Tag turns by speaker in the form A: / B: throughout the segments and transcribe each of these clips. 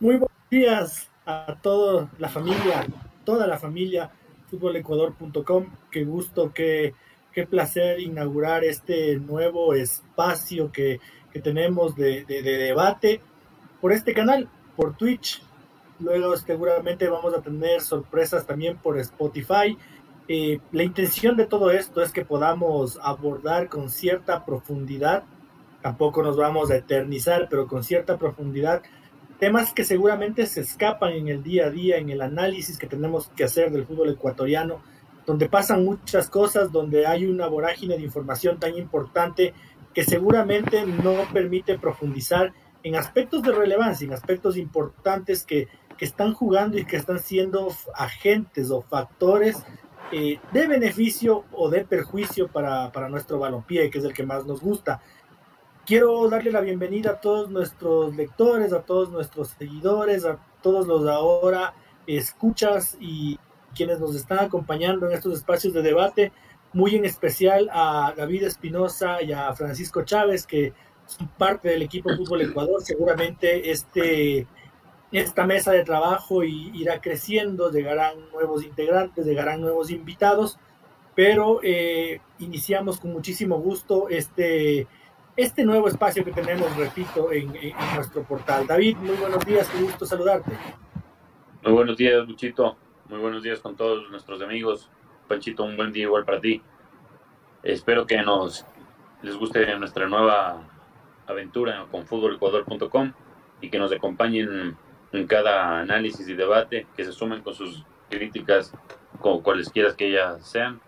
A: Muy buenos días a toda la familia, toda la familia, futbolecuador.com. Qué gusto, qué, qué placer inaugurar este nuevo espacio que, que tenemos de, de, de, debate por este canal, por Twitch. Luego seguramente vamos a tener sorpresas también por Spotify. Eh, la intención de todo esto es que podamos abordar con cierta profundidad tampoco nos vamos a eternizar, pero con cierta profundidad, temas que seguramente se escapan en el día a día, en el análisis que tenemos que hacer del fútbol ecuatoriano, donde pasan muchas cosas, donde hay una vorágine de información tan importante que seguramente no permite profundizar en aspectos de relevancia, en aspectos importantes que, que están jugando y que están siendo agentes o factores eh, de beneficio o de perjuicio para, para nuestro balompié, que es el que más nos gusta. Quiero darle la bienvenida a todos nuestros lectores, a todos nuestros seguidores, a todos los ahora escuchas y quienes nos están acompañando en estos espacios de debate, muy en especial a David Espinosa y a Francisco Chávez, que son parte del equipo Fútbol Ecuador. Seguramente este, esta mesa de trabajo irá creciendo, llegarán nuevos integrantes, llegarán nuevos invitados, pero eh, iniciamos con muchísimo gusto este este nuevo espacio que tenemos, repito, en, nuestro portal. David, muy buenos días, qué gusto saludarte.
B: Muy buenos días, Luchito. Muy buenos días con todos nuestros amigos. Panchito, un buen día igual para ti. Espero que nos les guste nuestra nueva aventura con futbolecuador.com y que nos acompañen en cada análisis y debate, que se sumen con sus críticas, cualesquiera que ellas sean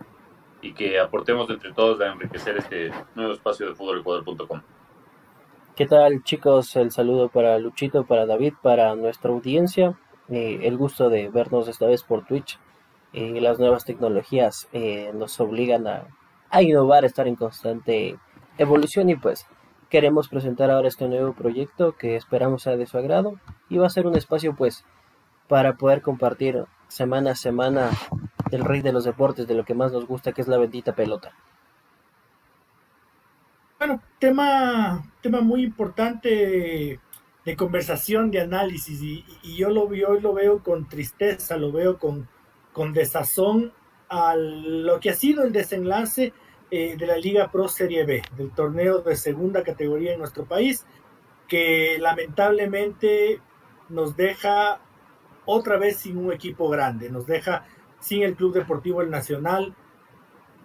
B: y que aportemos entre todos a enriquecer este nuevo espacio de fútbolecuador.com.
C: ¿Qué tal chicos? El saludo para Luchito, para David, para nuestra audiencia. Eh, el gusto de vernos esta vez por Twitch. Eh, las nuevas tecnologías eh, nos obligan a, a innovar, a estar en constante evolución y pues queremos presentar ahora este nuevo proyecto que esperamos sea de su agrado y va a ser un espacio pues para poder compartir semana a semana del rey de los deportes, de lo que más nos gusta, que es la bendita pelota.
A: Bueno, tema, tema muy importante de conversación, de análisis, y, yo lo, yo lo veo con tristeza, lo veo con, con desazón a lo que ha sido el desenlace eh, de la Liga Pro Serie B, del torneo de segunda categoría en nuestro país, que lamentablemente nos deja otra vez sin un equipo grande, nos deja sin el Club Deportivo El Nacional,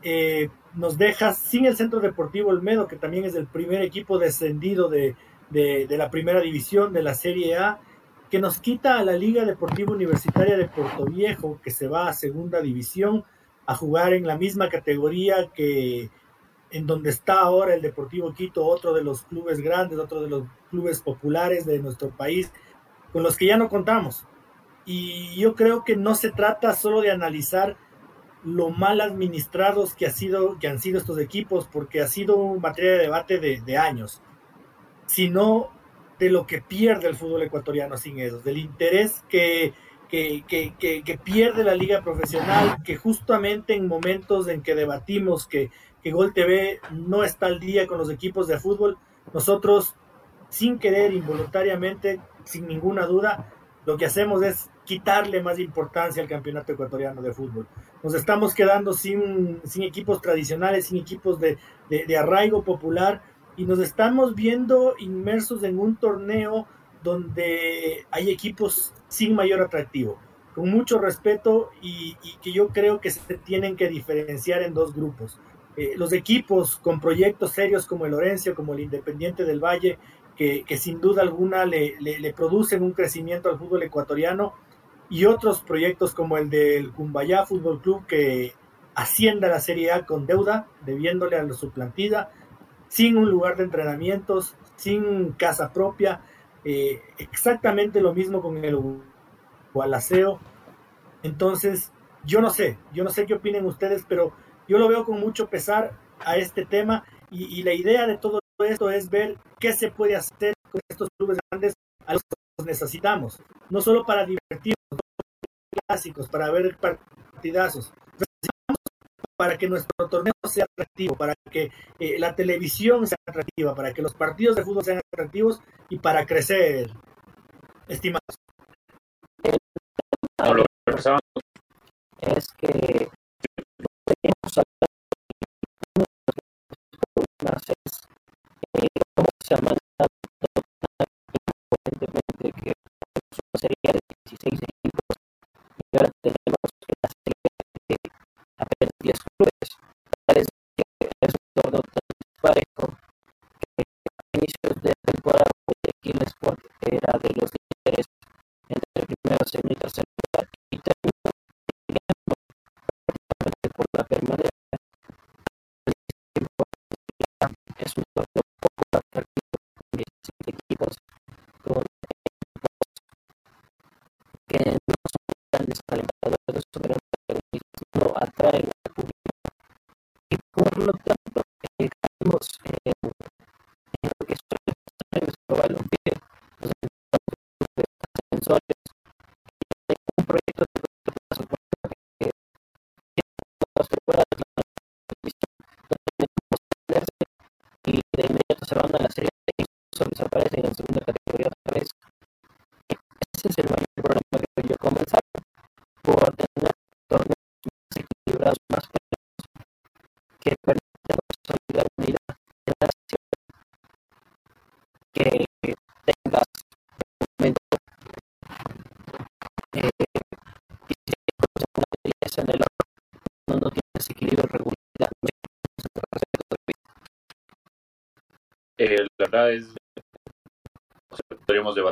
A: eh, nos deja sin el Centro Deportivo El Medo, que también es el primer equipo descendido de, la primera división de la Serie A, que nos quita a la Liga Deportiva Universitaria de Puerto Viejo, que se va a segunda división a jugar en la misma categoría que en donde está ahora el Deportivo Quito, otro de los clubes grandes, otro de los clubes populares de nuestro país, con los que ya no contamos. Y yo creo que no se trata solo de analizar lo mal administrados que, ha sido, que han sido estos equipos, porque ha sido materia de debate de, años, sino de lo que pierde el fútbol ecuatoriano sin ellos, del interés que, que, que, que, pierde la liga profesional, que justamente en momentos en que debatimos que, que Gol TV no está al día con los equipos de fútbol, nosotros, sin querer, involuntariamente, sin ninguna duda, lo que hacemos es quitarle más importancia al campeonato ecuatoriano de fútbol. Nos estamos quedando sin, sin equipos tradicionales, sin equipos de, de, arraigo popular y nos estamos viendo inmersos en un torneo donde hay equipos sin mayor atractivo, con mucho respeto y, que yo creo que se tienen que diferenciar en dos grupos. Eh, los equipos con proyectos serios como el Orense, como el Independiente del Valle, que, sin duda alguna le, le, producen un crecimiento al fútbol ecuatoriano, y otros proyectos como el del Cumbayá Fútbol Club, que ascienda a la Serie A con deuda, debiéndole a su plantilla, sin un lugar de entrenamientos, sin casa propia. Eh, exactamente lo mismo con el Gualaceo. Entonces, yo no sé, yo no sé qué opinen ustedes, pero yo lo veo con mucho pesar a este tema y, la idea de todo esto es ver qué se puede hacer con estos clubes grandes a los que necesitamos, no solo para divertirnos, clásicos, para ver partidazos, para que nuestro torneo sea atractivo, para que eh, la televisión sea atractiva, para que los partidos de fútbol sean atractivos y para crecer, estimados.
C: Es que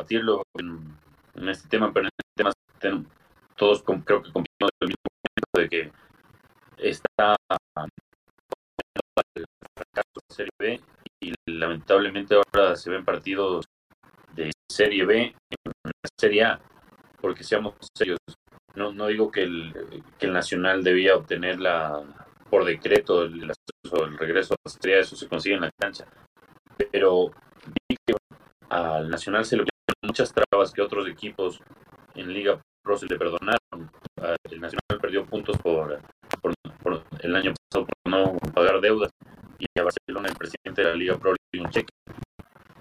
B: debatirlo en, este tema, pero en este tema todos creo que cumplimos el mismo momento de que está el fracaso de Serie B y lamentablemente ahora se ven partidos de Serie B en la Serie A, porque seamos serios, no, no digo que el, que el Nacional debía obtener la por decreto el, el regreso a la Serie A, eso se consigue en la cancha, pero al Nacional se le muchas trabas que otros equipos en Liga Pro se le perdonaron. El Nacional perdió puntos por, por, el año pasado por no pagar deudas y a Barcelona el presidente de la Liga Pro le dio un cheque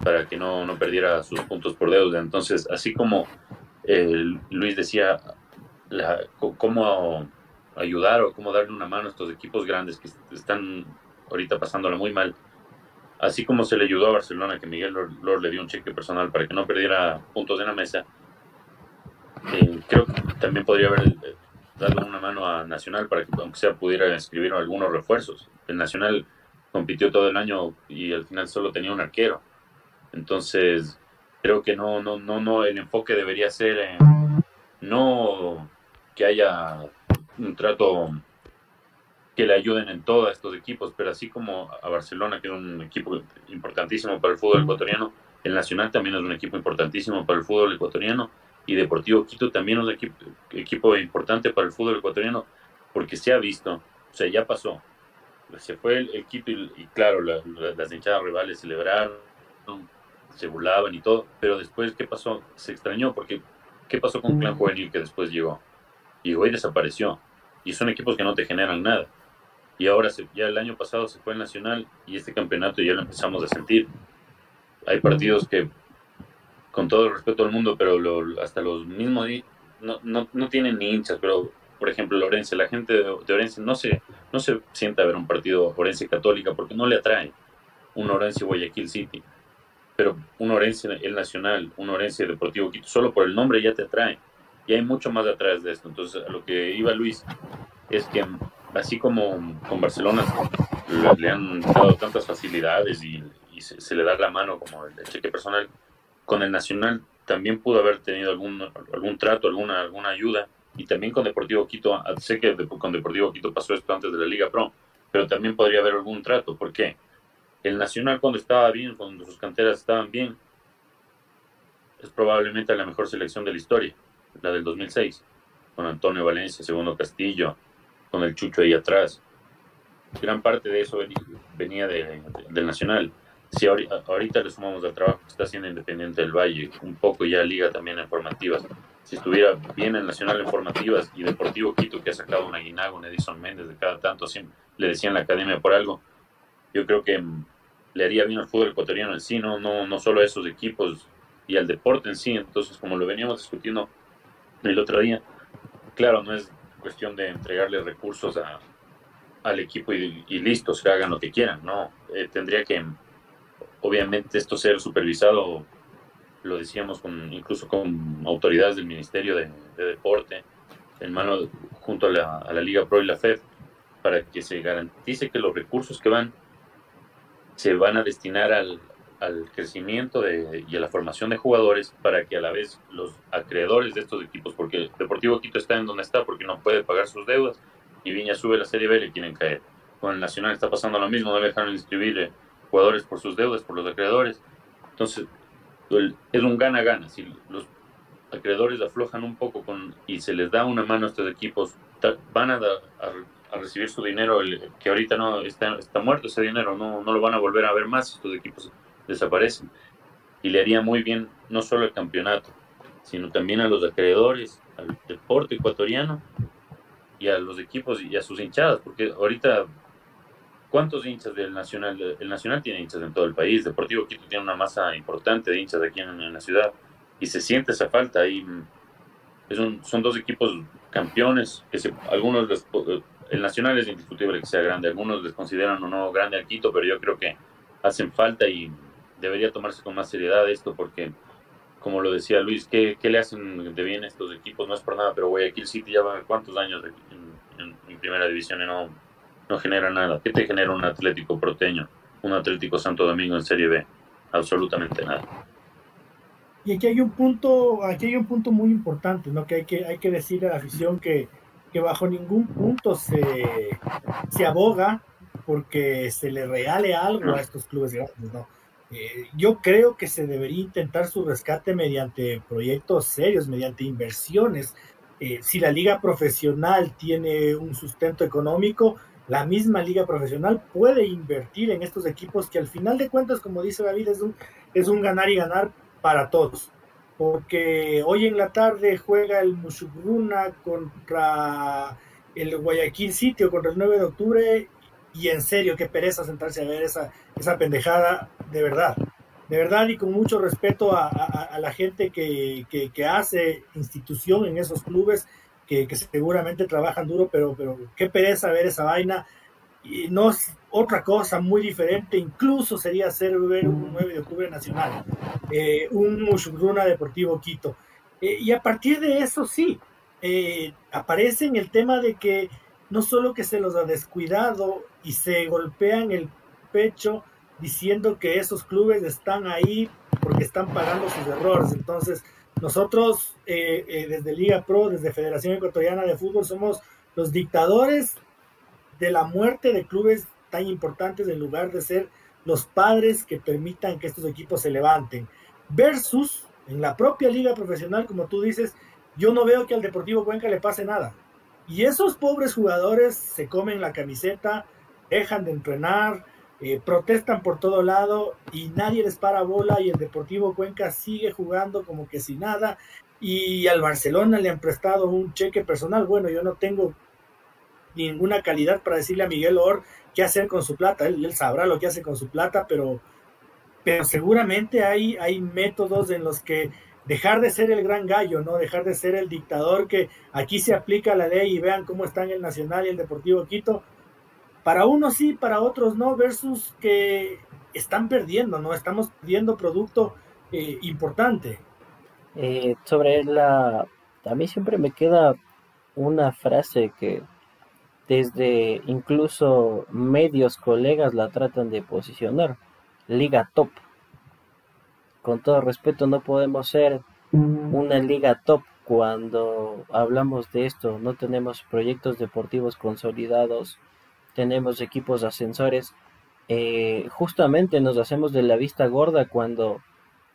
B: para que no, no perdiera sus puntos por deuda. Entonces, así como eh, Luis decía, la, cómo ayudar o cómo darle una mano a estos equipos grandes que están ahorita pasándola muy mal así como se le ayudó a Barcelona que Miguel Lord, le dio un cheque personal para que no perdiera puntos en la mesa, eh, creo que también podría haber eh, dado una mano a Nacional para que aunque sea pudiera escribir algunos refuerzos. El Nacional compitió todo el año y al final solo tenía un arquero. Entonces, creo que no, no, no, no, el enfoque debería ser no que haya un trato que le ayuden en todos estos equipos, pero así como a Barcelona, que es un equipo importantísimo para el fútbol ecuatoriano, el Nacional también es un equipo importantísimo para el fútbol ecuatoriano y Deportivo Quito también es un equipo, equipo importante para el fútbol ecuatoriano porque se ha visto, o sea, ya pasó. Se fue el, Quito y, claro, las hinchadas rivales celebraron, se burlaban y todo, pero después, ¿qué pasó? Se extrañó porque ¿qué pasó con Clan Juvenil que después llegó? y hoy desapareció. Y son equipos que no te generan nada y ahora ya el año pasado se fue el Nacional y este campeonato ya lo empezamos a sentir. Hay partidos que, con todo el respeto al mundo, pero hasta los mismos no, no, no, tienen ni hinchas, pero por ejemplo Lorense, la gente de, Orense no se, no se sienta a ver un partido Orense Católica porque no le atrae un Orense Guayaquil City. pero un Orense, el Nacional, un Orense Deportivo Quito, solo por el nombre ya te atrae. Y hay mucho más atrás de esto. Entonces, a lo que iba Luis es que así como con Barcelona le, han dado tantas facilidades y, se, le da la mano como el, cheque personal, con el Nacional también pudo haber tenido algún, algún trato, alguna, alguna ayuda. Y también con Deportivo Quito, ah, sé que con Deportivo Quito pasó esto antes de la Liga Pro, pero también podría haber algún trato. ¿Por qué? El Nacional cuando estaba bien, cuando sus canteras estaban bien, es probablemente la mejor selección de la historia, la del 2006, con Antonio Valencia, Segundo Castillo, con el Chucho ahí atrás. Gran parte de eso venía del Nacional. Si ahorita, le sumamos al trabajo que está haciendo Independiente del Valle, un poco ya Liga también en formativas, si estuviera bien el Nacional en formativas y Deportivo Quito que ha sacado un aguinago, un Edison Méndez de cada tanto, le decían la academia por algo, yo creo que le haría bien al fútbol ecuatoriano en sí, no, no, no solo a esos equipos y al deporte en sí. Entonces, como lo veníamos discutiendo el otro día, claro, no es cuestión de entregarle recursos a, al equipo y, listo, se hagan lo que quieran, no. Eh, tendría que, obviamente, esto ser supervisado, lo decíamos con, incluso con autoridades del Ministerio de, Deporte, en mano junto a la Liga Pro y la FED, para que se garantice que los recursos que van se van a destinar al, crecimiento de, y a la formación de jugadores para que a la vez los acreedores de estos equipos, porque Deportivo Quito está en donde está porque no puede pagar sus deudas y Viña sube la Serie B y le quieren caer. Con el Nacional está pasando lo mismo, no dejaron inscribir jugadores por sus deudas, por los acreedores. Entonces, es un gana-gana. Si los acreedores aflojan un poco con, y se les da una mano a estos equipos, van a, a a recibir su dinero, el, que ahorita no está, está muerto ese dinero, no, no lo van a volver a ver más, estos equipos desaparecen. Y le haría muy bien no solo al campeonato, sino también a los acreedores, al deporte ecuatoriano y a los equipos y a sus hinchadas, porque ahorita, ¿cuántos hinchas del Nacional? El Nacional tiene hinchas en todo el país, Deportivo Quito tiene una masa importante de hinchas aquí en, la ciudad y se siente esa falta. Es son dos equipos campeones que algunos el Nacional es indiscutible que sea grande. Algunos les consideran o no grande al Quito, pero yo creo que hacen falta y debería tomarse con más seriedad esto porque, como lo decía Luis, ¿qué, le hacen de bien estos equipos? No es por nada, pero Guayaquil City ya va cuántos años en, primera división y no, no genera nada. ¿Qué te genera un Atlético Proteño, un Atlético Santo Domingo en Serie B? Absolutamente nada.
A: Y aquí hay un punto, aquí hay un punto muy importante, ¿no? Que hay que, hay que decir a la afición que que bajo ningún punto se, se aboga porque se le regale algo a estos clubes grandes, ¿no? Eh, yo creo que se debería intentar su rescate mediante proyectos serios, mediante inversiones. Eh, si la liga profesional tiene un sustento económico, la misma liga profesional puede invertir en estos equipos que al final de cuentas, como dice David, es un, es un ganar y ganar para todos porque hoy en la tarde juega el Mushugruna contra el Guayaquil City o contra el 9 de octubre y en serio, qué pereza sentarse a ver esa, esa pendejada, de verdad, de verdad y con mucho respeto a, la gente que, que, hace institución en esos clubes, que, que, seguramente trabajan duro, pero, pero qué pereza ver esa vaina. Y no, otra cosa muy diferente, incluso sería hacer ver un 9 de octubre nacional, eh, un Mushugruna Deportivo Quito. Eh, y a partir de eso sí, eh, aparece en el tema de que no solo que se los ha descuidado y se golpean el pecho diciendo que esos clubes están ahí porque están pagando sus errores. Entonces, nosotros desde Liga Pro, desde Federación Ecuatoriana de Fútbol, somos los dictadores de la muerte de clubes tan importantes en lugar de ser los padres que permitan que estos equipos se levanten. Versus en la propia liga profesional, como tú dices, yo no veo que al Deportivo Cuenca le pase nada. Y esos pobres jugadores se comen la camiseta, dejan de entrenar, eh, protestan por todo lado y nadie les para bola y el Deportivo Cuenca sigue jugando como que sin nada. Y al Barcelona le han prestado un cheque personal. Bueno, yo no tengo ninguna calidad para decirle a Miguel Or qué hacer con su plata. Él, sabrá lo que hace con su plata, pero, pero seguramente hay, hay métodos en los que dejar de ser el gran gallo, ¿no? Dejar de ser el dictador que aquí se aplica la ley y vean cómo están el Nacional y el Deportivo Quito. Para unos sí, para otros no, versus que están perdiendo, ¿no? Estamos perdiendo producto eh, importante.
C: Eh, sobre la... A mí siempre me queda una frase que desde incluso medios colegas la tratan de posicionar. Liga top. Con todo respeto, no podemos ser una liga top cuando hablamos de esto. No tenemos proyectos deportivos consolidados, tenemos equipos ascensores. Eh, justamente nos hacemos de la vista gorda cuando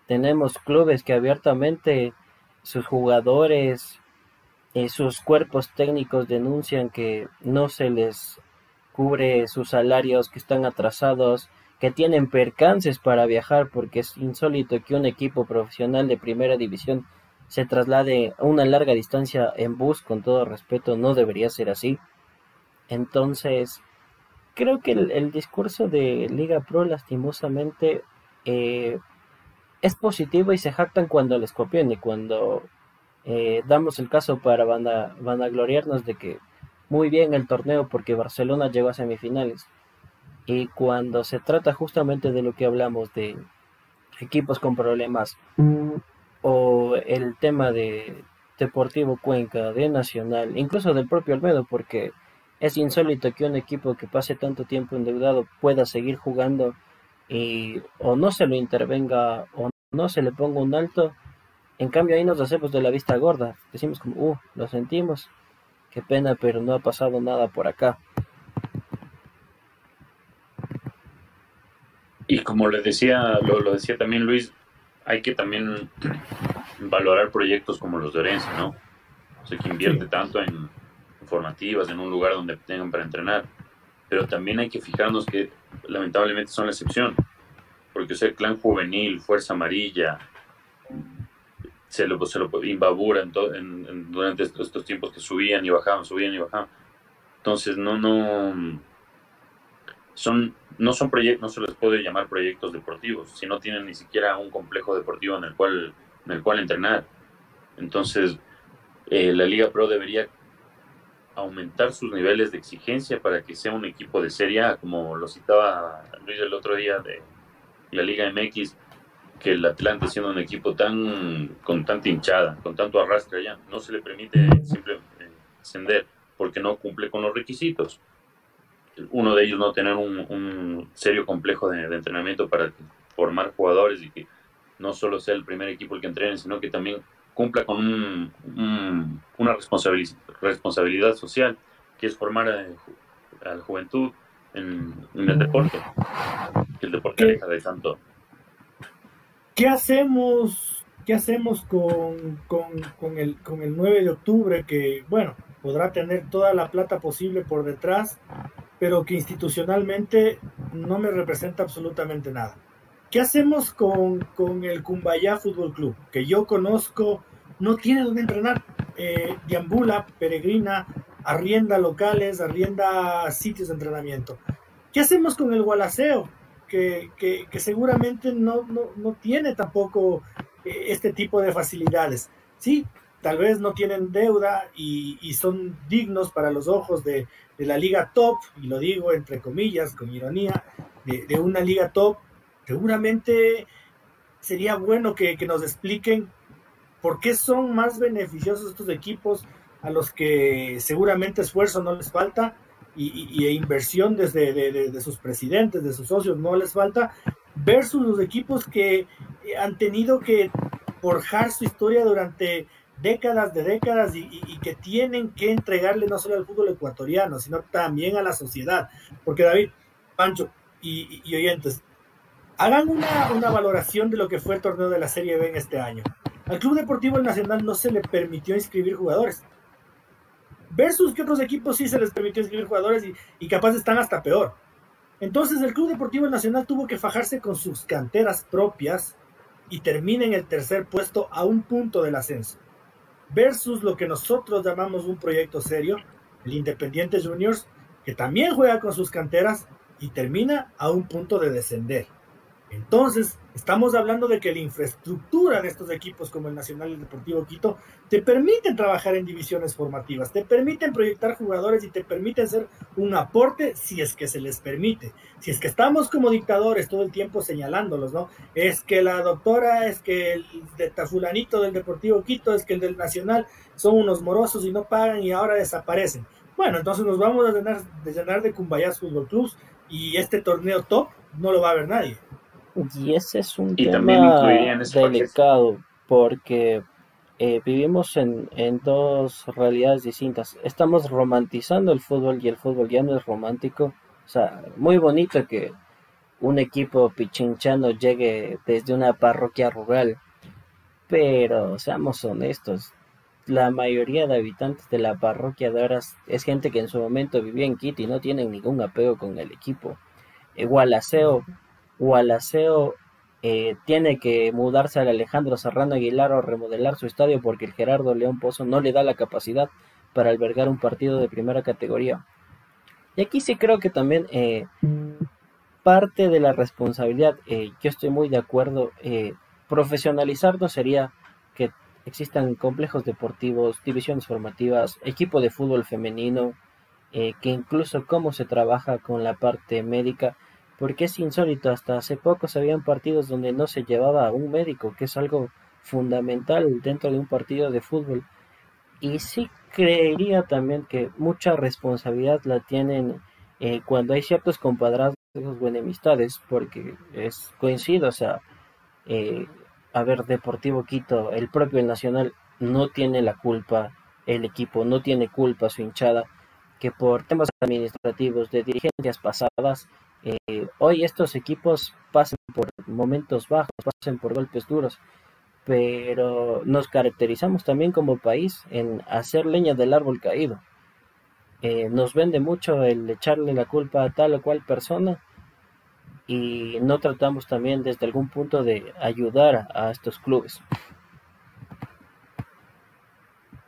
C: tenemos clubes que abiertamente sus jugadores, eh, sus cuerpos técnicos denuncian que no se les cubre sus salarios, que están atrasados, que tienen percances para viajar, porque es insólito que un equipo profesional de primera división se traslade a una larga distancia en bus, con todo respeto, no debería ser así. Entonces, creo que el, discurso de Liga Pro lastimosamente eh, es positivo y se jactan cuando les copian y cuando eh, damos el caso para van a, van de que muy bien el torneo porque Barcelona llegó a semifinales. Y cuando se trata justamente de lo que hablamos de equipos con problemas o el tema de Deportivo Cuenca, de Nacional, incluso del propio Almedo, porque es insólito que un equipo que pase tanto tiempo endeudado pueda seguir jugando y o no se lo intervenga o no se le ponga un alto. En cambio ahí nos hacemos de la vista gorda, decimos como, uh, lo sentimos, qué pena, pero no ha pasado nada por acá.
B: Y como le decía, lo, lo decía también Luis, hay que también valorar proyectos como los de Orense, ¿no? O sea, que invierte tanto en formativas, en un lugar donde tengan para entrenar. Pero también hay que fijarnos que lamentablemente son la excepción. Porque o sea, el clan juvenil, Fuerza Amarilla, se lo, se lo imbabura en, durante estos, estos, tiempos que subían y bajaban, subían y bajaban. Entonces, no, no son no son proyectos, no se les puede llamar proyectos deportivos, si no tienen ni siquiera un complejo deportivo en el cual, en el cual entrenar. Entonces, eh, la Liga Pro debería aumentar sus niveles de exigencia para que sea un equipo de Serie A, como lo citaba Luis el otro día de la Liga MX, que el Atlante siendo un equipo tan con tanta hinchada, con tanto arrastre allá, no se le permite simplemente ascender porque no cumple con los requisitos. Uno de ellos no tener un, serio complejo de, entrenamiento para formar jugadores y que no solo sea el primer equipo el que entrene, sino que también cumpla con una responsabilidad, social, que es formar a, la juventud en, el deporte, que el deporte deja de tanto.
A: ¿Qué hacemos, qué hacemos con, con, el, con el 9 de octubre que, bueno, podrá tener toda la plata posible por detrás, pero que institucionalmente no me representa absolutamente nada. ¿Qué hacemos con, con el Cumbayá Fútbol Club? Que yo conozco, no tiene donde entrenar. Eh, peregrina, arrienda locales, arrienda sitios de entrenamiento. ¿Qué hacemos con el Gualaceo? Que, que, seguramente no, no, no, tiene tampoco eh, este tipo de facilidades. Sí, tal vez no tienen deuda y, y son dignos para los ojos de, de la liga top, y lo digo entre comillas, con ironía, de, una liga top, seguramente sería bueno que, nos expliquen por qué son más beneficiosos estos equipos a los que seguramente esfuerzo no les falta y, e inversión desde de, sus presidentes, de sus socios no les falta, versus los equipos que han tenido que forjar su historia durante décadas de décadas y, que tienen que entregarle no solo al fútbol ecuatoriano, sino también a la sociedad. Porque David, Pancho y, oyentes, hagan una, una, valoración de lo que fue el torneo de la Serie B en este año. Al Club Deportivo Nacional no se le permitió inscribir jugadores. Versus que otros equipos sí se les permitió inscribir jugadores y, y capaz están hasta peor. Entonces el Club Deportivo Nacional tuvo que fajarse con sus canteras propias y termina en el tercer puesto a un punto del ascenso versus lo que nosotros llamamos un proyecto serio, el Independiente Juniors, que también juega con sus canteras y termina a un punto de descender. Entonces, Estamos hablando de que la infraestructura de estos equipos como el Nacional y el Deportivo Quito te permiten trabajar en divisiones formativas, te permiten proyectar jugadores y te permiten ser un aporte si es que se les permite. Si es que estamos como dictadores todo el tiempo señalándolos, ¿no? Es que la doctora, es que el de Tafulanito del Deportivo Quito, es que el del Nacional son unos morosos y no pagan y ahora desaparecen. Bueno, entonces nos vamos a llenar de, llenar Cumbayas Fútbol Club y este torneo top no lo va a ver nadie.
C: Y ese es un tema delicado porque eh, vivimos en, en, dos realidades distintas. Estamos romantizando el fútbol y el fútbol ya no es romántico. O sea, muy bonito que un equipo pichinchano llegue desde una parroquia rural. Pero seamos honestos, la mayoría de habitantes de la parroquia de Horas es gente que en su momento vivía en Quito y no tienen ningún apego con el equipo. Igual aseo Gualaceo eh, tiene que mudarse al Alejandro Serrano Aguilar o remodelar su estadio porque el Gerardo León Pozo no le da la capacidad para albergar un partido de primera categoría. Y aquí sí creo que también eh, parte de la responsabilidad, eh, yo estoy muy de acuerdo, profesionalizarnos sería que existan complejos deportivos, divisiones formativas, equipo de fútbol femenino, que incluso cómo se trabaja con la parte médica porque es insólito, hasta hace poco se habían partidos donde no se llevaba a un médico, que es algo fundamental dentro de un partido de fútbol. Y sí creería también que mucha responsabilidad la tienen eh, cuando hay ciertos compadrazgos o enemistades, porque es coincido, o sea, eh, a ver, Deportivo Quito, el propio Nacional no tiene la culpa, el equipo no tiene culpa, su hinchada, que por temas administrativos de dirigencias pasadas eh, hoy estos equipos pasan por momentos bajos, pasan por golpes duros, pero nos caracterizamos también como país en hacer leña del árbol caído. Eh, nos vende mucho el echarle la culpa a tal o cual persona y no tratamos también desde algún punto de ayudar a, estos clubes.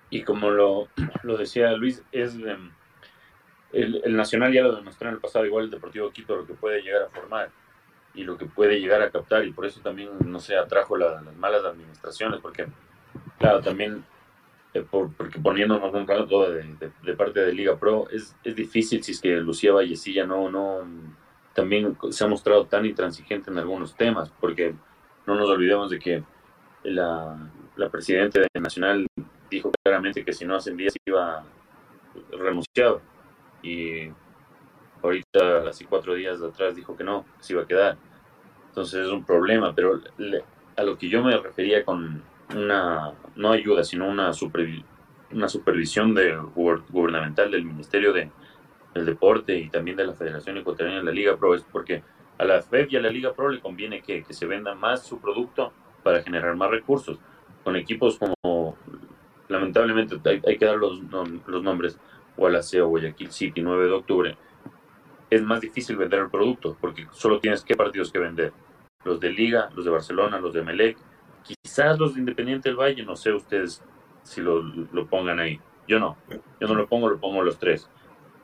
B: Y como lo, lo decía Luis, es... Em, el, Nacional ya lo demostró en el pasado, igual el Deportivo Quito, lo que puede llegar a formar y lo que puede llegar a captar, y por eso también, no sé, atrajo las malas administraciones, porque, claro, también, eh, porque poniéndonos un rato de, de, parte de Liga Pro, es, es difícil si es que Lucía Vallecilla no, no, también se ha mostrado tan intransigente en algunos temas, porque no nos olvidemos de que la, la presidenta de Nacional dijo claramente que si no ascendía se iba renunciado y ahorita, hace cuatro días de atrás, dijo que no, se iba a quedar. Entonces es un problema, pero a lo que yo me refería con una, no ayuda, sino una, una supervisión gubernamental del Ministerio de, del Deporte y también de la Federación Ecuatoriana de la Liga Pro, es porque a la FED y a la Liga Pro le conviene que, que se venda más su producto para generar más recursos. Con equipos como, lamentablemente, hay, hay que dar los, los nombres, o Guayaquil City, 9 de octubre, es más difícil vender el producto porque solo tienes qué partidos que vender. Los de Liga, los de Barcelona, los de Melec, quizás los de Independiente del Valle, no sé ustedes si lo, lo pongan ahí. Yo no, yo no lo pongo, lo pongo los tres.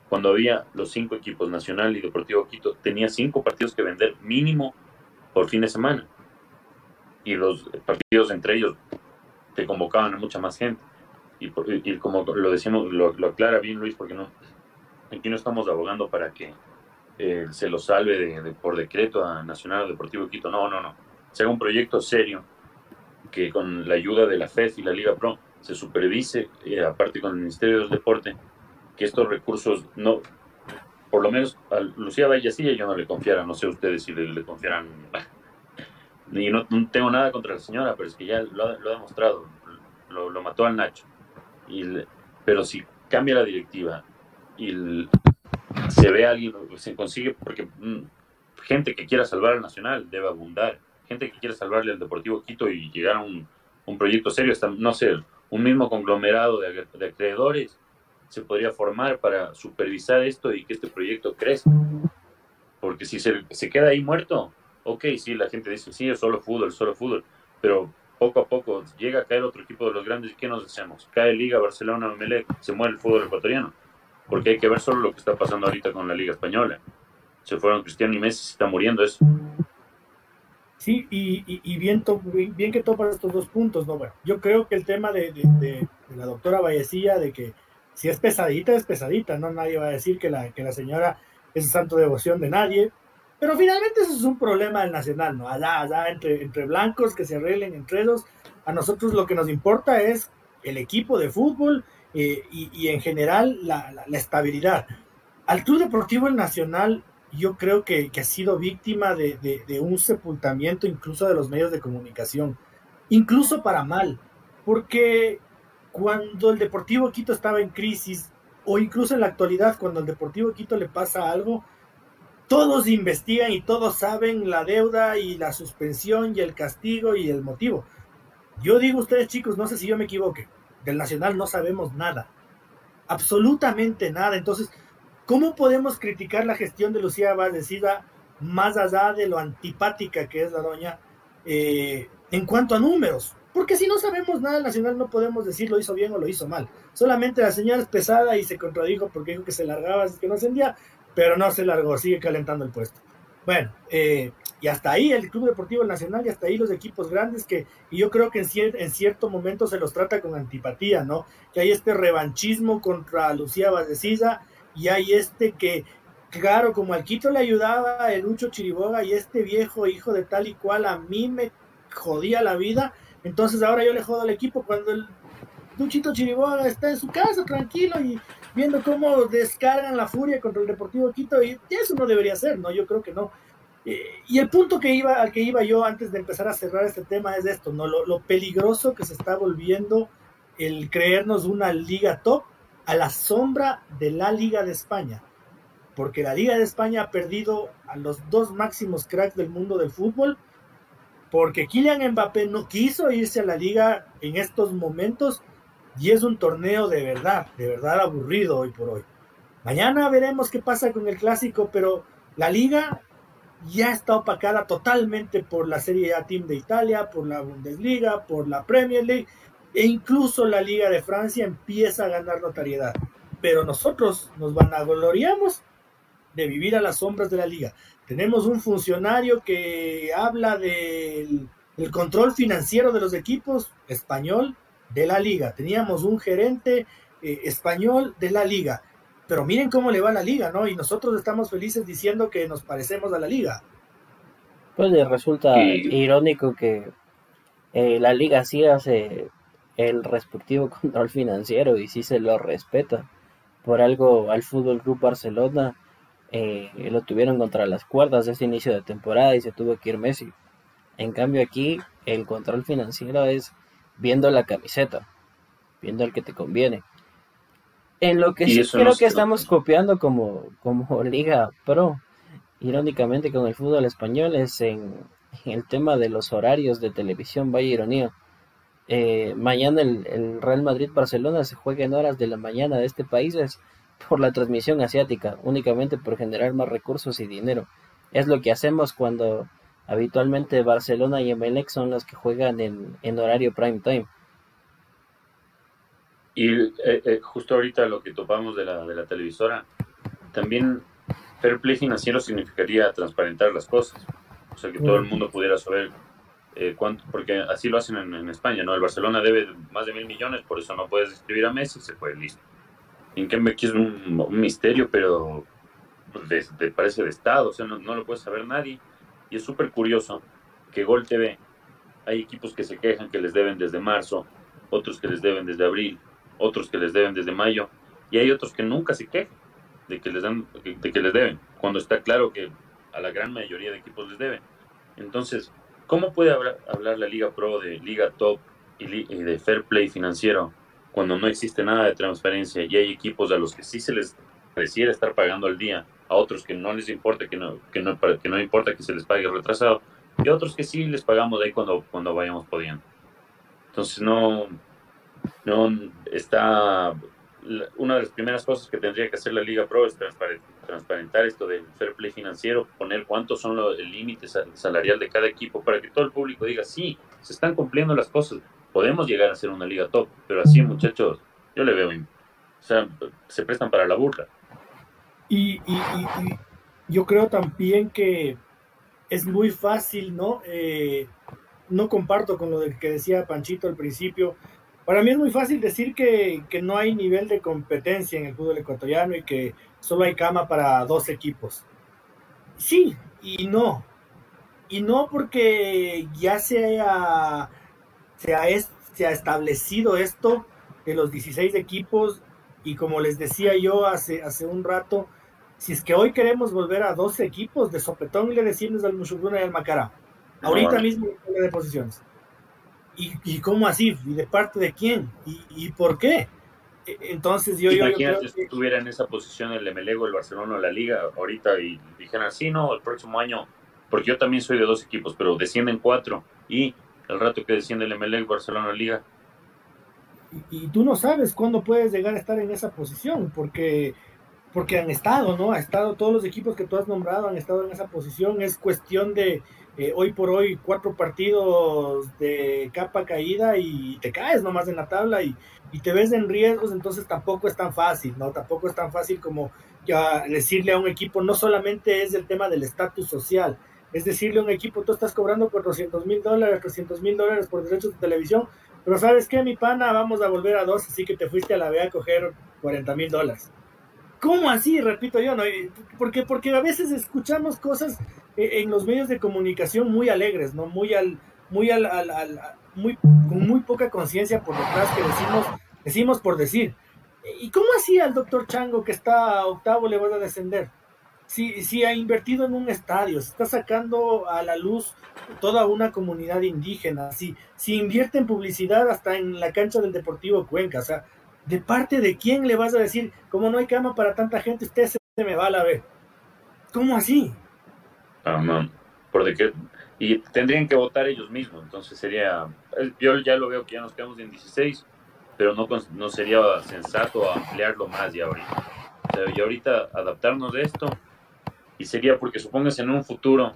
B: Cuando había los cinco equipos, Nacional y Deportivo Quito, tenía cinco partidos que vender mínimo por fin de semana. Y los partidos entre ellos te convocaban a mucha más gente y, como lo decimos, lo, aclara bien Luis, porque no, aquí no estamos abogando para que eh, se lo salve de, por decreto a Nacional Deportivo Quito, no, no, no, sea un proyecto serio que con la ayuda de la FED y la Liga Pro se supervise, eh, aparte con el Ministerio del Deporte, que estos recursos no, por lo menos a Lucía Vallecilla yo no le confiara, no sé ustedes si le, le confiaran, y no, tengo nada contra la señora, pero es que ya lo, ha demostrado, lo mató al Nacho pero si cambia la directiva y se ve alguien, se consigue, porque mm, gente que quiera salvar al Nacional debe abundar, gente que quiera salvarle al Deportivo Quito y llegar a un, proyecto serio, no sé, un mismo conglomerado de, acreedores se podría formar para supervisar esto y que este proyecto crezca. Porque si se, se queda ahí muerto, ok, sí, la gente dice, sí, es solo fútbol, solo fútbol, pero poco a poco llega a caer otro equipo de los grandes y ¿qué nos hacemos? Cae Liga, Barcelona, Melec, se muere el fútbol ecuatoriano. Porque hay que ver solo lo que está pasando ahorita con la Liga Española. Se fueron Cristiano y Messi, se está muriendo eso.
A: Sí, y, bien, bien que topa estos dos puntos, ¿no? Bueno, yo creo que el tema de, la doctora Vallecilla, de que si es pesadita, es pesadita, ¿no? Nadie va a decir que la, que la señora es santo devoción de nadie, pero finalmente eso es un problema del Nacional, ¿no? Allá, allá, entre, entre blancos que se arreglen entre ellos, a nosotros lo que nos importa es el equipo de fútbol eh, y, en general la, estabilidad. Al Club Deportivo El Nacional yo creo que, ha sido víctima de, un sepultamiento incluso de los medios de comunicación, incluso para mal, porque cuando el Deportivo Quito estaba en crisis, o incluso en la actualidad, cuando al Deportivo Quito le pasa algo, todos investigan y todos saben la deuda y la suspensión y el castigo y el motivo. Yo digo ustedes chicos, no sé si yo me equivoque, del Nacional no sabemos nada, absolutamente nada. Entonces, ¿cómo podemos criticar la gestión de Lucía Valdecida más allá de lo antipática que es la doña eh, en cuanto a números? Porque si no sabemos nada del Nacional no podemos decir lo hizo bien o lo hizo mal. Solamente la señal es pesada y se contradijo porque dijo que se largaba, que no ascendía, pero no se largó, sigue calentando el puesto. Bueno, eh, y hasta ahí el Club Deportivo Nacional y hasta ahí los equipos grandes que y yo creo que en, en cierto momento se los trata con antipatía, ¿no? Que hay este revanchismo contra Lucía Valdecisa y hay este que, claro, como al Quito le ayudaba el Lucho Chiriboga y este viejo hijo de tal y cual a mí me jodía la vida, entonces ahora yo le jodo al equipo cuando el Luchito Chiriboga está en su casa tranquilo y viendo cómo descargan la furia contra el Deportivo Quito y eso no debería ser, ¿no? Yo creo que no. Eh, y el punto que iba, al que iba yo antes de empezar a cerrar este tema es esto, ¿no? Lo, peligroso que se está volviendo el creernos una liga top a la sombra de la Liga de España. Porque la Liga de España ha perdido a los dos máximos cracks del mundo del fútbol. Porque Kylian Mbappé no quiso irse a la liga en estos momentos y es un torneo de verdad, de verdad aburrido hoy por hoy. Mañana veremos qué pasa con el clásico, pero la liga ya está opacada totalmente por la Serie A Team de Italia, por la Bundesliga, por la Premier League e incluso la Liga de Francia empieza a ganar notariedad. Pero nosotros nos vanagloriamos de vivir a las sombras de la liga. Tenemos un funcionario que habla del, control financiero de los equipos español de la liga. Teníamos un gerente eh, español de la liga pero miren cómo le va a la liga, ¿no? Y nosotros estamos felices diciendo que nos parecemos a la liga.
C: Pues le resulta irónico que eh, la liga sí hace el respectivo control financiero y sí se lo respeta. Por algo al Fútbol Club Barcelona eh, lo tuvieron contra las cuerdas de este inicio de temporada y se tuvo que ir Messi. En cambio aquí el control financiero es viendo la camiseta, viendo el que te conviene. En lo que sí creo que estamos copiando como, como Liga Pro, irónicamente con el fútbol español, es en, el tema de los horarios de televisión, vaya ironía. Eh, mañana el, Real Madrid-Barcelona se juega en horas de la mañana de este país es por la transmisión asiática, únicamente por generar más recursos y dinero. Es lo que hacemos cuando habitualmente Barcelona y Emelec son los que juegan en, en horario prime time.
B: Y eh, eh, justo ahorita lo que topamos de la, de la televisora, también fair play financiero significaría transparentar las cosas. O sea, que todo el mundo pudiera saber eh, cuánto, porque así lo hacen en, España, ¿no? El Barcelona debe más de mil millones, por eso no puedes escribir a Messi, se puede listo. En cambio aquí es un, misterio, pero de, parece de Estado, o sea, no, no lo puede saber nadie. Y es súper curioso que Gol TV, hay equipos que se quejan que les deben desde marzo, otros que les deben desde abril, otros que les deben desde mayo, y hay otros que nunca se quejan de que les, dan, de que les deben, cuando está claro que a la gran mayoría de equipos les deben. Entonces, ¿cómo puede hablar, la Liga Pro de Liga Top y, de Fair Play financiero cuando no existe nada de transparencia y hay equipos a los que sí se les pareciera estar pagando al día, a otros que no les importa que no, que no, que no importa que se les pague retrasado, y a otros que sí les pagamos ahí cuando, cuando vayamos pudiendo. Entonces, no, no está una de las primeras cosas que tendría que hacer la Liga Pro es transparentar esto del fair play financiero, poner cuántos son los, el límite salarial de cada equipo para que todo el público diga, sí, se están cumpliendo las cosas, podemos llegar a ser una liga top, pero así muchachos, yo le veo, o sea, se prestan para la burla.
A: Y, y yo creo también que es muy fácil, ¿no? Eh, no comparto con lo que decía Panchito al principio. Para mí es muy fácil decir que, que, no hay nivel de competencia en el fútbol ecuatoriano y que solo hay cama para dos equipos. Sí y no. Y no porque ya se ha, se se ha establecido esto de los 16 equipos y como les decía yo hace, hace un rato, si es que hoy queremos volver a 12 equipos de sopetón le decimos al Mushugruna y al Macará, ahorita mismo de posiciones. ¿Y, ¿Y cómo así? ¿Y de parte de quién? ¿Y, y por qué? E, entonces yo,
B: Imagínate si estuviera en esa posición el Emelego, el Barcelona o la Liga ahorita y dijeran, sí, no, el próximo año, porque yo también soy de dos equipos, pero descienden cuatro y el rato que desciende el Emelec, Barcelona o la Liga,
A: y, tú no sabes cuándo puedes llegar a estar en esa posición, porque, porque han estado, ¿no? Ha estado todos los equipos que tú has nombrado, han estado en esa posición. Es cuestión de eh, hoy por hoy cuatro partidos de capa caída y te caes nomás en la tabla y, te ves en riesgos, entonces tampoco es tan fácil, ¿no? Tampoco es tan fácil como ya decirle a un equipo, no solamente es el tema del estatus social, es decirle a un equipo, tú estás cobrando 400 mil dólares, 300 mil dólares por derechos de televisión, pero sabes qué, mi pana, vamos a volver a dos, así que te fuiste a la B a coger 40 mil dólares. ¿Cómo así? Repito yo, ¿no? Porque, porque a veces escuchamos cosas eh, en los medios de comunicación muy alegres, ¿no? Muy al, muy al, muy, con muy poca conciencia por detrás que decimos, decimos por decir. ¿Y cómo así al doctor Chango que está octavo le vas a descender? si, si ha invertido en un estadio, se está sacando a la luz toda una comunidad indígena, si, si invierte en publicidad hasta en la cancha del Deportivo Cuenca, o sea, ¿de parte de quién le vas a decir, como no hay cama para tanta gente, usted se, me va a la vez? ¿Cómo así?
B: No. ¿Por qué? Y tendrían que votar ellos mismos, entonces sería, yo ya lo veo que ya nos quedamos en 16, pero no, no sería sensato ampliarlo más ya ahorita. O sea, y ahorita adaptarnos de esto y sería porque supóngase en un futuro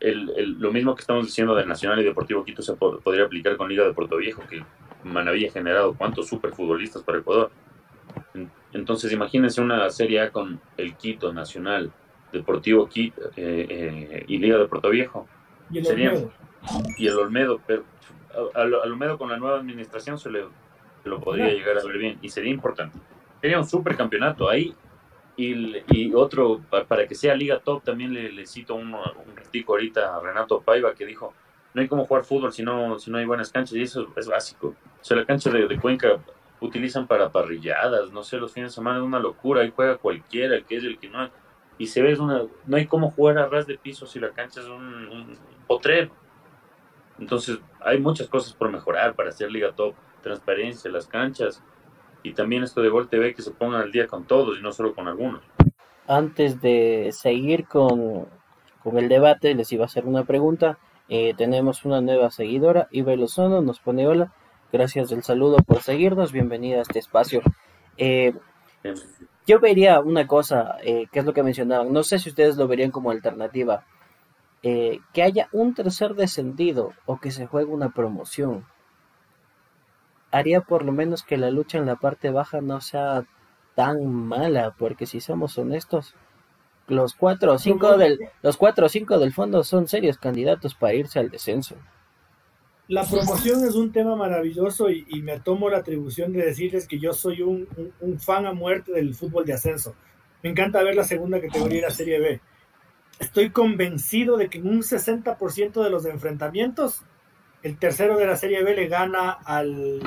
B: el, lo mismo que estamos diciendo del Nacional y Deportivo Quito se podría aplicar con Liga de Puerto Viejo, que Manaví ha generado cuántos superfutbolistas para Ecuador. Entonces imagínense una Serie A con el Quito Nacional, Deportivo Quito eh, eh, y Liga de Puerto Viejo.
A: Y el Olmedo.
B: Y el Olmedo, pero al, Olmedo con la nueva administración se le lo podría llegar a ver bien y sería importante. Sería un supercampeonato. Ahí y, otro, para que sea Liga Top, también le, cito un, un ahorita a Renato Paiva que dijo, no hay como jugar fútbol si no, si no hay buenas canchas, y eso es básico. O sea, la cancha de, Cuenca utilizan para parrilladas, no sé, los fines de semana es una locura, ahí juega cualquiera, que es el que no. Y se ve, una, no hay como jugar a ras de piso si la cancha es un, potrero. Entonces, hay muchas cosas por mejorar para hacer Liga Top, transparencia, las canchas, y también esto de Gol TV que se pongan al día con todos y no solo con algunos.
C: Antes de seguir con, el debate, les iba a hacer una pregunta. Eh, tenemos una nueva seguidora, Ibe Lozano, nos pone hola. Gracias del saludo por seguirnos. Bienvenida a este espacio. Eh, yo vería una cosa, eh, que es lo que mencionaban. No sé si ustedes lo verían como alternativa. que haya un tercer descendido o que se juegue una promoción haría por lo menos que la lucha en la parte baja no sea tan mala, porque si somos honestos, los cuatro o cinco del, los cuatro o cinco del fondo son serios candidatos para irse al descenso.
A: La promoción es un tema maravilloso y, me tomo la atribución de decirles que yo soy un, un, fan a muerte del fútbol de ascenso. Me encanta ver la segunda categoría y la Serie B. Estoy convencido de que en un 60% de los enfrentamientos el tercero de la Serie B le gana al,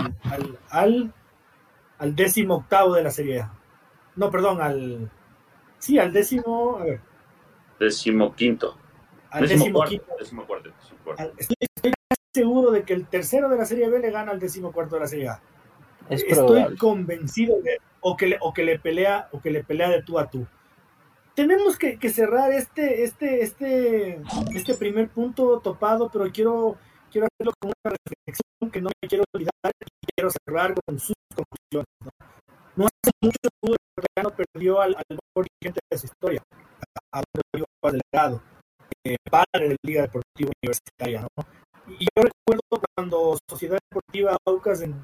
A: al, al, décimo octavo de la Serie A. No, perdón, al. Sí, al décimo. A ver.
B: Décimo quinto.
A: Al décimo, quinto. estoy, seguro de que el tercero de la Serie B le gana al décimo cuarto de la Serie A. estoy convencido de. O que, le, o que le pelea o que le pelea de tú a tú tenemos que, que, cerrar este, este, este, este primer punto topado, pero quiero quiero hacerlo con una reflexión que no me quiero olvidar y quiero cerrar con sus conclusiones. No, hace mucho fútbol ecuatoriano perdió al, mejor dirigente de su historia, a Rodrigo Delgado, eh, padre de la Liga Deportiva Universitaria. ¿no? Y yo recuerdo cuando Sociedad Deportiva Aucas en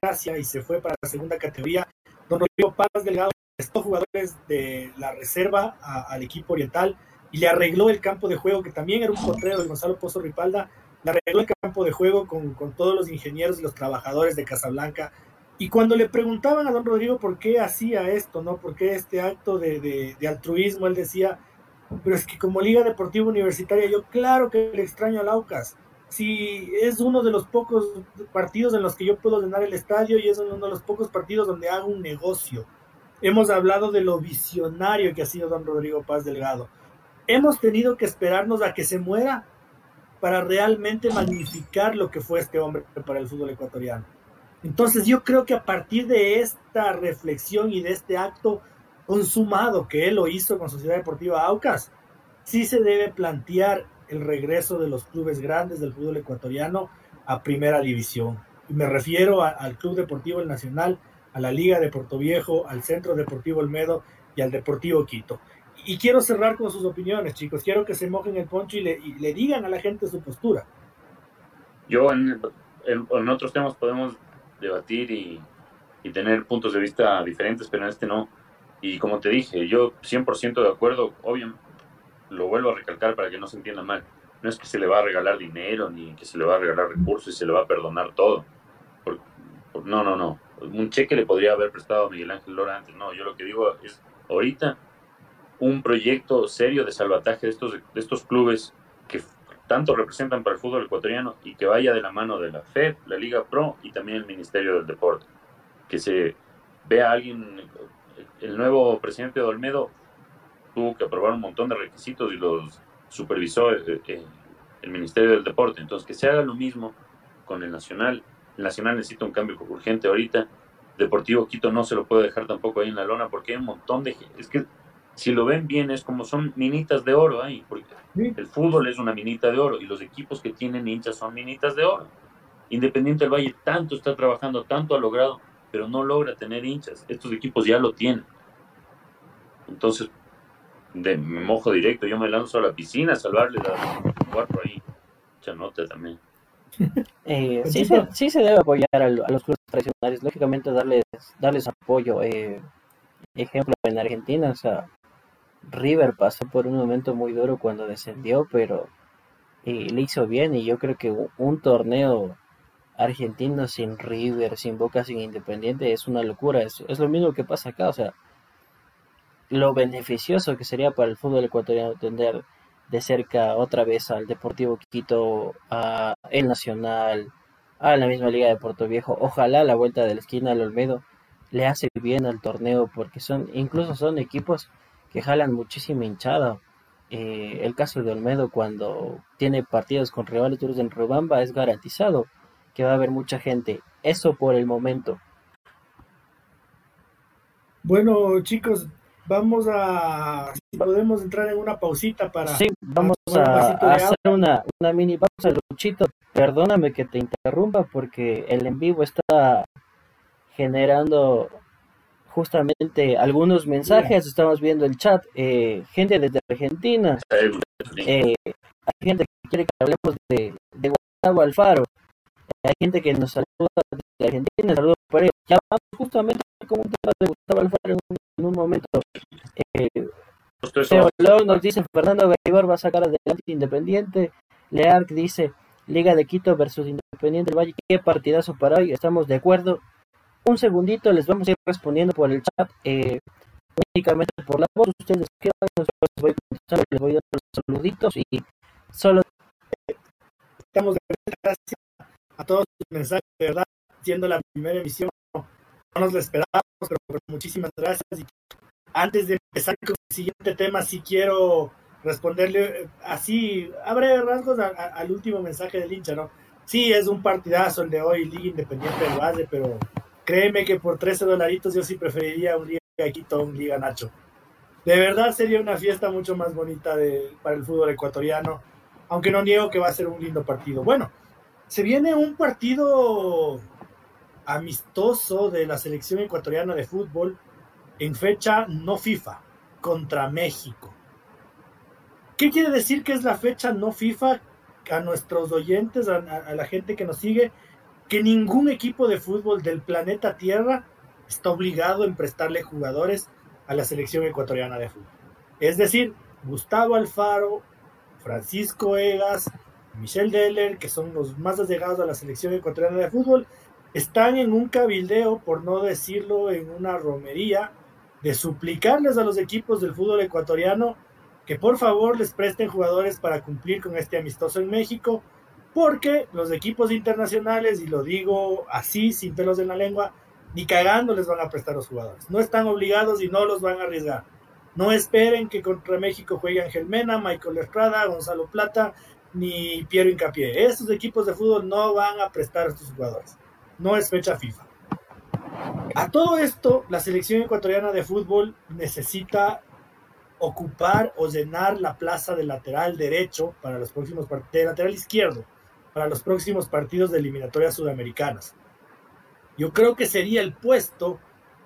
A: Gracia y se fue para la segunda categoría, don Rodrigo Paz Delgado prestó jugadores de la reserva al equipo oriental y le arregló el campo de juego, que también era un potrero de Gonzalo Pozo Ripalda, le arregló el campo de juego con, con todos los ingenieros y los trabajadores de Casablanca. Y cuando le preguntaban a don Rodrigo por qué hacía esto, ¿no? ¿Por qué este acto de, de, altruismo? Él decía, pero es que como Liga Deportiva Universitaria, yo claro que le extraño al Aucas. Si es uno de los pocos partidos en los que yo puedo llenar el estadio y es uno de los pocos partidos donde hago un negocio. Hemos hablado de lo visionario que ha sido don Rodrigo Paz Delgado. Hemos tenido que esperarnos a que se muera para realmente magnificar lo que fue este hombre para el fútbol ecuatoriano. Entonces yo creo que a partir de esta reflexión y de este acto consumado que él lo hizo con Sociedad Deportiva Aucas, sí se debe plantear el regreso de los clubes grandes del fútbol ecuatoriano a primera división. Y me refiero al Club Deportivo El Nacional, a la Liga de Puerto Viejo, al Centro Deportivo Olmedo y al Deportivo Quito. Y quiero cerrar con sus opiniones, chicos. Quiero que se mojen el poncho y le, digan a la gente su postura.
B: Yo en, otros temas podemos debatir y, y tener puntos de vista diferentes, pero en este no y como te dije, yo 100% de acuerdo, obvio, lo vuelvo a recalcar para que no se entienda mal. No es que se le va a regalar dinero ni que se le va a regalar recursos y se le va a perdonar todo. no, no, no. Un cheque le podría haber prestado a Miguel Ángel Lora antes. No, yo lo que digo es, ahorita, un proyecto serio de salvataje de estos, de estos clubes tanto representan para el fútbol ecuatoriano y que vaya de la mano de la FED, la Liga Pro y también el Ministerio del Deporte. Que se vea alguien el nuevo presidente de Olmedo tuvo que aprobar un montón de requisitos y los supervisó eh, eh, el, Ministerio del Deporte. Entonces, que se haga lo mismo con el Nacional. El Nacional necesita un cambio urgente ahorita. Deportivo Quito no se lo puede dejar tampoco ahí en la lona porque hay un montón de... Es que si lo ven bien es como son minitas de oro ahí, porque el fútbol es una minita de oro y los equipos que tienen hinchas son minitas de oro. Independiente del Valle tanto está trabajando, tanto ha logrado pero no logra tener hinchas. Estos equipos ya lo tienen. Entonces, de, me mojo directo, yo me lanzo a la piscina a salvarle a por ahí. Chanota también.
C: Eh, sí, se, sí se debe apoyar a, los clubes tradicionales, lógicamente darles, darles apoyo. Eh, ejemplo, en Argentina, o sea, River pasó por un momento muy duro cuando descendió, pero le hizo bien y yo creo que un torneo Argentina sin River, sin Boca, sin Independiente, es una locura. Es, es lo mismo que pasa acá. O sea, lo beneficioso que sería para el fútbol ecuatoriano tener de cerca otra vez al Deportivo Quito, a el Nacional, a la misma Liga de Puerto Viejo. Ojalá la vuelta de la esquina al Olmedo le hace bien al torneo porque son incluso son equipos que jalan muchísima hinchada. Eh, el caso de Olmedo cuando tiene partidos con rivales duros en Rubamba es garantizado que va a haber mucha gente. Eso por el momento.
A: Bueno, chicos, vamos a si podemos entrar en una pausita para
C: Sí, vamos a, hacer una, una, mini pausa, Luchito. Perdóname que te interrumpa porque el en vivo está generando justamente algunos mensajes, estamos viendo el chat, eh, gente desde Argentina, eh, hay gente que quiere que hablemos de, de Gustavo Alfaro, hay gente que nos saluda de Argentina, saludos por ello. Ya vamos justamente con un tema de Gustavo Alfaro en un, en un momento. Eh, nos dice Fernando Gaibar va a sacar adelante Independiente. Learc dice Liga de Quito versus Independiente del Valle. Qué partidazo para hoy. Estamos de acuerdo. Un segundito, les vamos a ir respondiendo por el chat. Eh, únicamente por la voz. Ustedes quedan, les voy contestando, les voy dando los saluditos y solo.
A: Estamos de gracias a todos sus mensajes, de verdad, siendo la primera emisión, no nos lo esperábamos, pero muchísimas gracias. Antes de empezar con el siguiente tema, sí quiero responderle eh, así, a breves rasgos, al último mensaje del hincha, ¿no? Sí, es un partidazo el de hoy, Liga Independiente del Valle, pero créeme que por 13 dolaritos yo sí preferiría un Liga Quito un Liga Nacho. De verdad sería una fiesta mucho más bonita para el fútbol ecuatoriano, aunque no niego que va a ser un lindo partido. Bueno, se viene un partido amistoso de la selección ecuatoriana de fútbol en fecha no FIFA contra México. ¿Qué quiere decir que es la fecha no FIFA a nuestros oyentes, a, la gente que nos sigue? Que ningún equipo de fútbol del planeta Tierra está obligado en prestarle jugadores a la selección ecuatoriana de fútbol. Es decir, Gustavo Alfaro, Francisco Egas, Michel Deller, que son los más allegados a la selección ecuatoriana de fútbol, están en un cabildeo, por no decirlo en una romería, de suplicarles a los equipos del fútbol ecuatoriano que por favor les presten jugadores para cumplir con este amistoso en México, porque los equipos internacionales, y lo digo así, sin pelos en la lengua, ni cagando les van a prestar los jugadores. No están obligados y no los van a arriesgar. No esperen que contra México juegue Ángel Mena, Michael Estrada, Gonzalo Plata, ni Piero Incapié. Estos equipos de fútbol no van a prestar a estos jugadores. No es fecha FIFA. A todo esto, la selección ecuatoriana de fútbol necesita ocupar o llenar la plaza de lateral derecho para los próximos de lateral izquierdo para los próximos partidos de eliminatorias sudamericanas. Yo creo que sería el puesto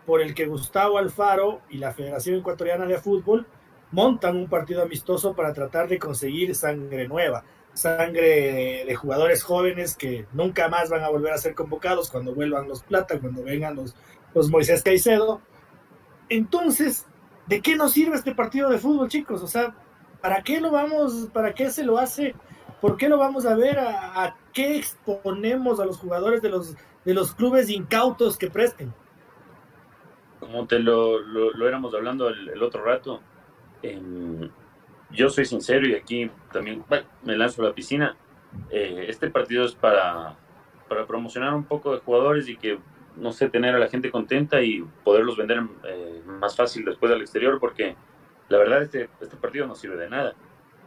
A: por el que Gustavo Alfaro y la Federación Ecuatoriana de Fútbol montan un partido amistoso para tratar de conseguir sangre nueva, sangre de jugadores jóvenes que nunca más van a volver a ser convocados cuando vuelvan los Plata, cuando vengan los, los Moisés Caicedo. Entonces, ¿de qué nos sirve este partido de fútbol, chicos? O sea, ¿para qué lo vamos, para qué se lo hace? ¿Por qué lo vamos a ver? ¿A, qué exponemos a los jugadores de los, de los clubes incautos que presten?
B: Como te lo, lo, éramos hablando el, otro rato, em, yo soy sincero y aquí también me lanzo a la piscina. Eh, este partido es para, para promocionar un poco de jugadores y que no sé, tener a la gente contenta y poderlos vender eh, más fácil después al exterior, porque la verdad este, este partido no sirve de nada.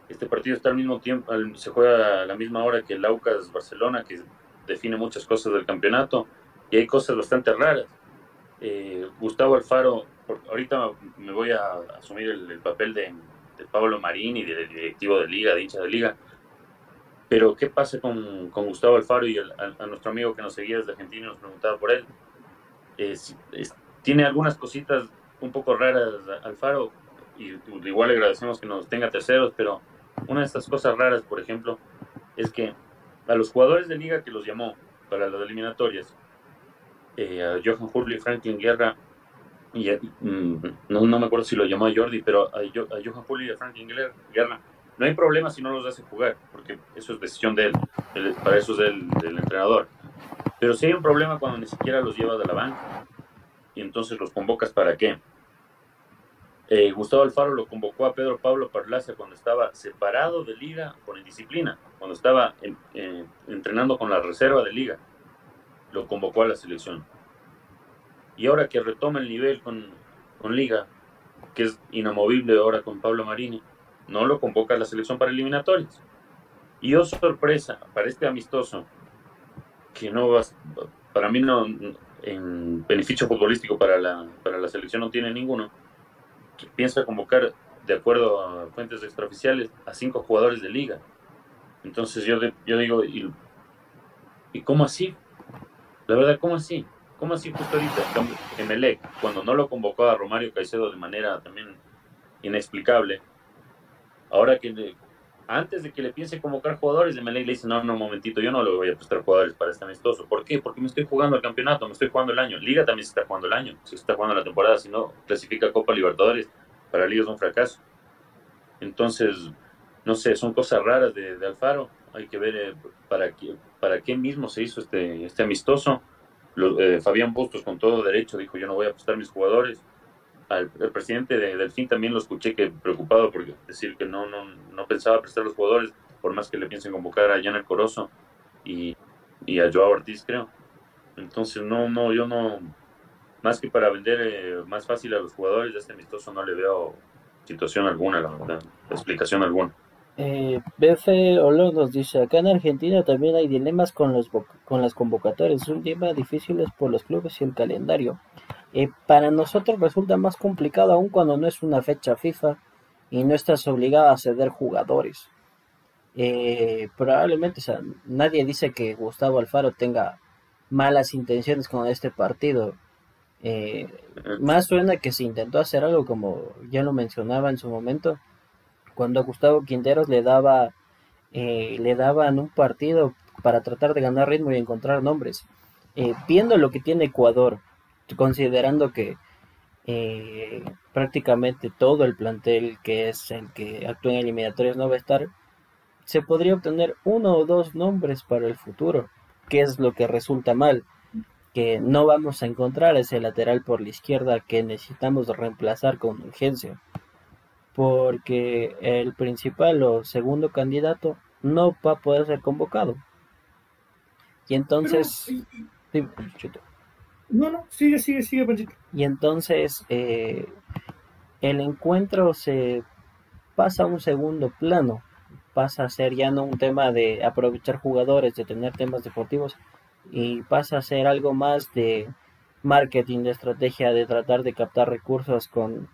B: Este partido está al mismo tiempo, se juega a la misma hora que el Aucas Barcelona, que define muchas cosas del campeonato, y hay cosas bastante raras. Eh, Gustavo Alfaro, ahorita me voy a asumir el, papel de, Pablo Marín y de, directivo de liga, de hincha de liga, pero, ¿qué pasa con, con Gustavo Alfaro y a, nuestro amigo que nos seguía desde Argentina nos preguntaba por él? tiene algunas cositas un poco raras Alfaro, y igual le agradecemos que nos tenga terceros, pero una de estas cosas raras, por ejemplo, es que a los jugadores de liga que los llamó para las eliminatorias, eh, a Johan Hurley, Franklin Guerra, y mm, no, me acuerdo si lo llamó a Jordi, pero a, a Johan Hurley y a Franklin Guerra no hay problema si no los hace jugar, porque eso es decisión de él, para eso es del, entrenador. Pero si hay un problema cuando ni siquiera los llevas de la banca y entonces los convocas para qué. Eh, Gustavo Alfaro lo convocó a Pedro Pablo Parlacia cuando estaba separado de liga con indisciplina, cuando estaba eh, entrenando con la reserva de liga. Lo convocó a la selección. Y ahora que retoma el nivel con, con liga, que es inamovible ahora con Pablo Marini, no lo convoca a la selección para eliminatorias. Y oh sorpresa, para este amistoso, que no va, para mí no, en beneficio futbolístico para la, para la selección no tiene ninguno, piensa convocar, de acuerdo a fuentes extraoficiales, a cinco jugadores de liga. Entonces yo, yo digo, ¿y, ¿y cómo así? La verdad, ¿cómo así? ¿Cómo así justo ahorita? Emelec, cuando no lo convocó a Romario Caicedo de manera también inexplicable, Ahora que antes de que le piense convocar jugadores, de Melec le dice, no, no, un momentito, yo no le voy a prestar jugadores para este amistoso. ¿Por qué? Porque me estoy jugando el campeonato, me estoy jugando el año. Liga también se está jugando el año, se está jugando la temporada, si no clasifica Copa Libertadores, para Liga es un fracaso. Entonces, no sé, son cosas raras de, Alfaro. Hay que ver eh, para, qué, para qué mismo se hizo este, este amistoso. Eh, Fabián Bustos con todo derecho dijo, yo no voy a prestar mis jugadores al, presidente de Delfín también lo escuché que preocupado por decir que no, no, no pensaba prestar los jugadores, por más que le piensen convocar a Jan Corozo y, y a Joao Ortiz, creo. Entonces, no, no, yo no, más que para vender eh, más fácil a los jugadores de este amistoso, no le veo situación alguna, la verdad, explicación alguna.
C: Eh, Olo nos dice, acá en Argentina también hay dilemas con, los, con las convocatorias, un tema difícil por los clubes y el calendario. Eh, para nosotros resulta más complicado aún cuando no es una fecha FIFA y no estás obligado a ceder jugadores. Eh, probablemente, o sea, nadie dice que Gustavo Alfaro tenga malas intenciones con este partido. Eh, más suena que se intentó hacer algo como ya lo mencionaba en su momento, cuando a Gustavo Quinteros le daba le daban un partido para tratar de ganar ritmo y encontrar nombres. viendo lo que tiene Ecuador, considerando que eh, prácticamente todo el plantel que es el que actúa en eliminatorias no va a estar, se podría obtener uno o dos nombres para el futuro, que es lo que resulta mal, que no vamos a encontrar ese lateral por la izquierda que necesitamos reemplazar con urgencia, porque el principal o segundo candidato no va a poder ser convocado. Y entonces...
A: No, no, sigue, sigue, sigue,
C: Y entonces eh, el encuentro se pasa a un segundo plano, pasa a ser ya no un tema de aprovechar jugadores, de tener temas deportivos, y pasa a ser algo más de marketing, de estrategia, de tratar de captar recursos con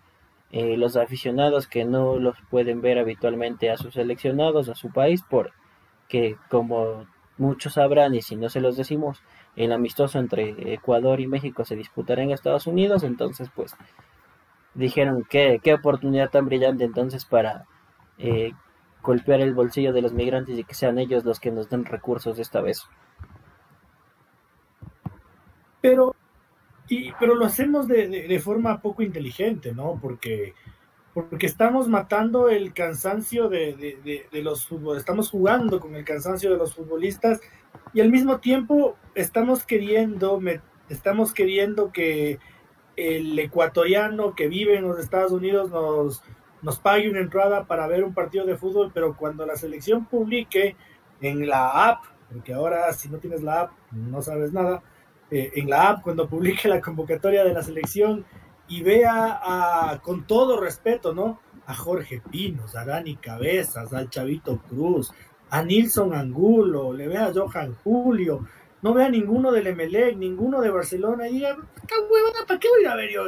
C: eh, los aficionados que no los pueden ver habitualmente a sus seleccionados, a su país, porque como muchos sabrán y si no se los decimos, el amistoso entre Ecuador y México se disputará en Estados Unidos, entonces pues dijeron que qué oportunidad tan brillante entonces para eh, golpear el bolsillo de los migrantes y que sean ellos los que nos den recursos esta vez.
A: Pero, y, pero lo hacemos de, de, forma poco inteligente, ¿no? Porque, porque estamos matando el cansancio de, de los futbolistas, estamos jugando con el cansancio de los futbolistas y al mismo tiempo estamos queriendo, estamos queriendo que el ecuatoriano que vive en los Estados Unidos nos, nos pague una entrada para ver un partido de fútbol, pero cuando la selección publique en la app, porque ahora si no tienes la app no sabes nada, eh, en la app cuando publique la convocatoria de la selección y vea a, con todo respeto, ¿no? A Jorge Pinos, a Dani Cabezas, al Chavito Cruz, a Nilson Angulo, le vea a Johan Julio, no vea ninguno del Emelec, ninguno de Barcelona, y diga, ¿para qué voy a ir a ver yo?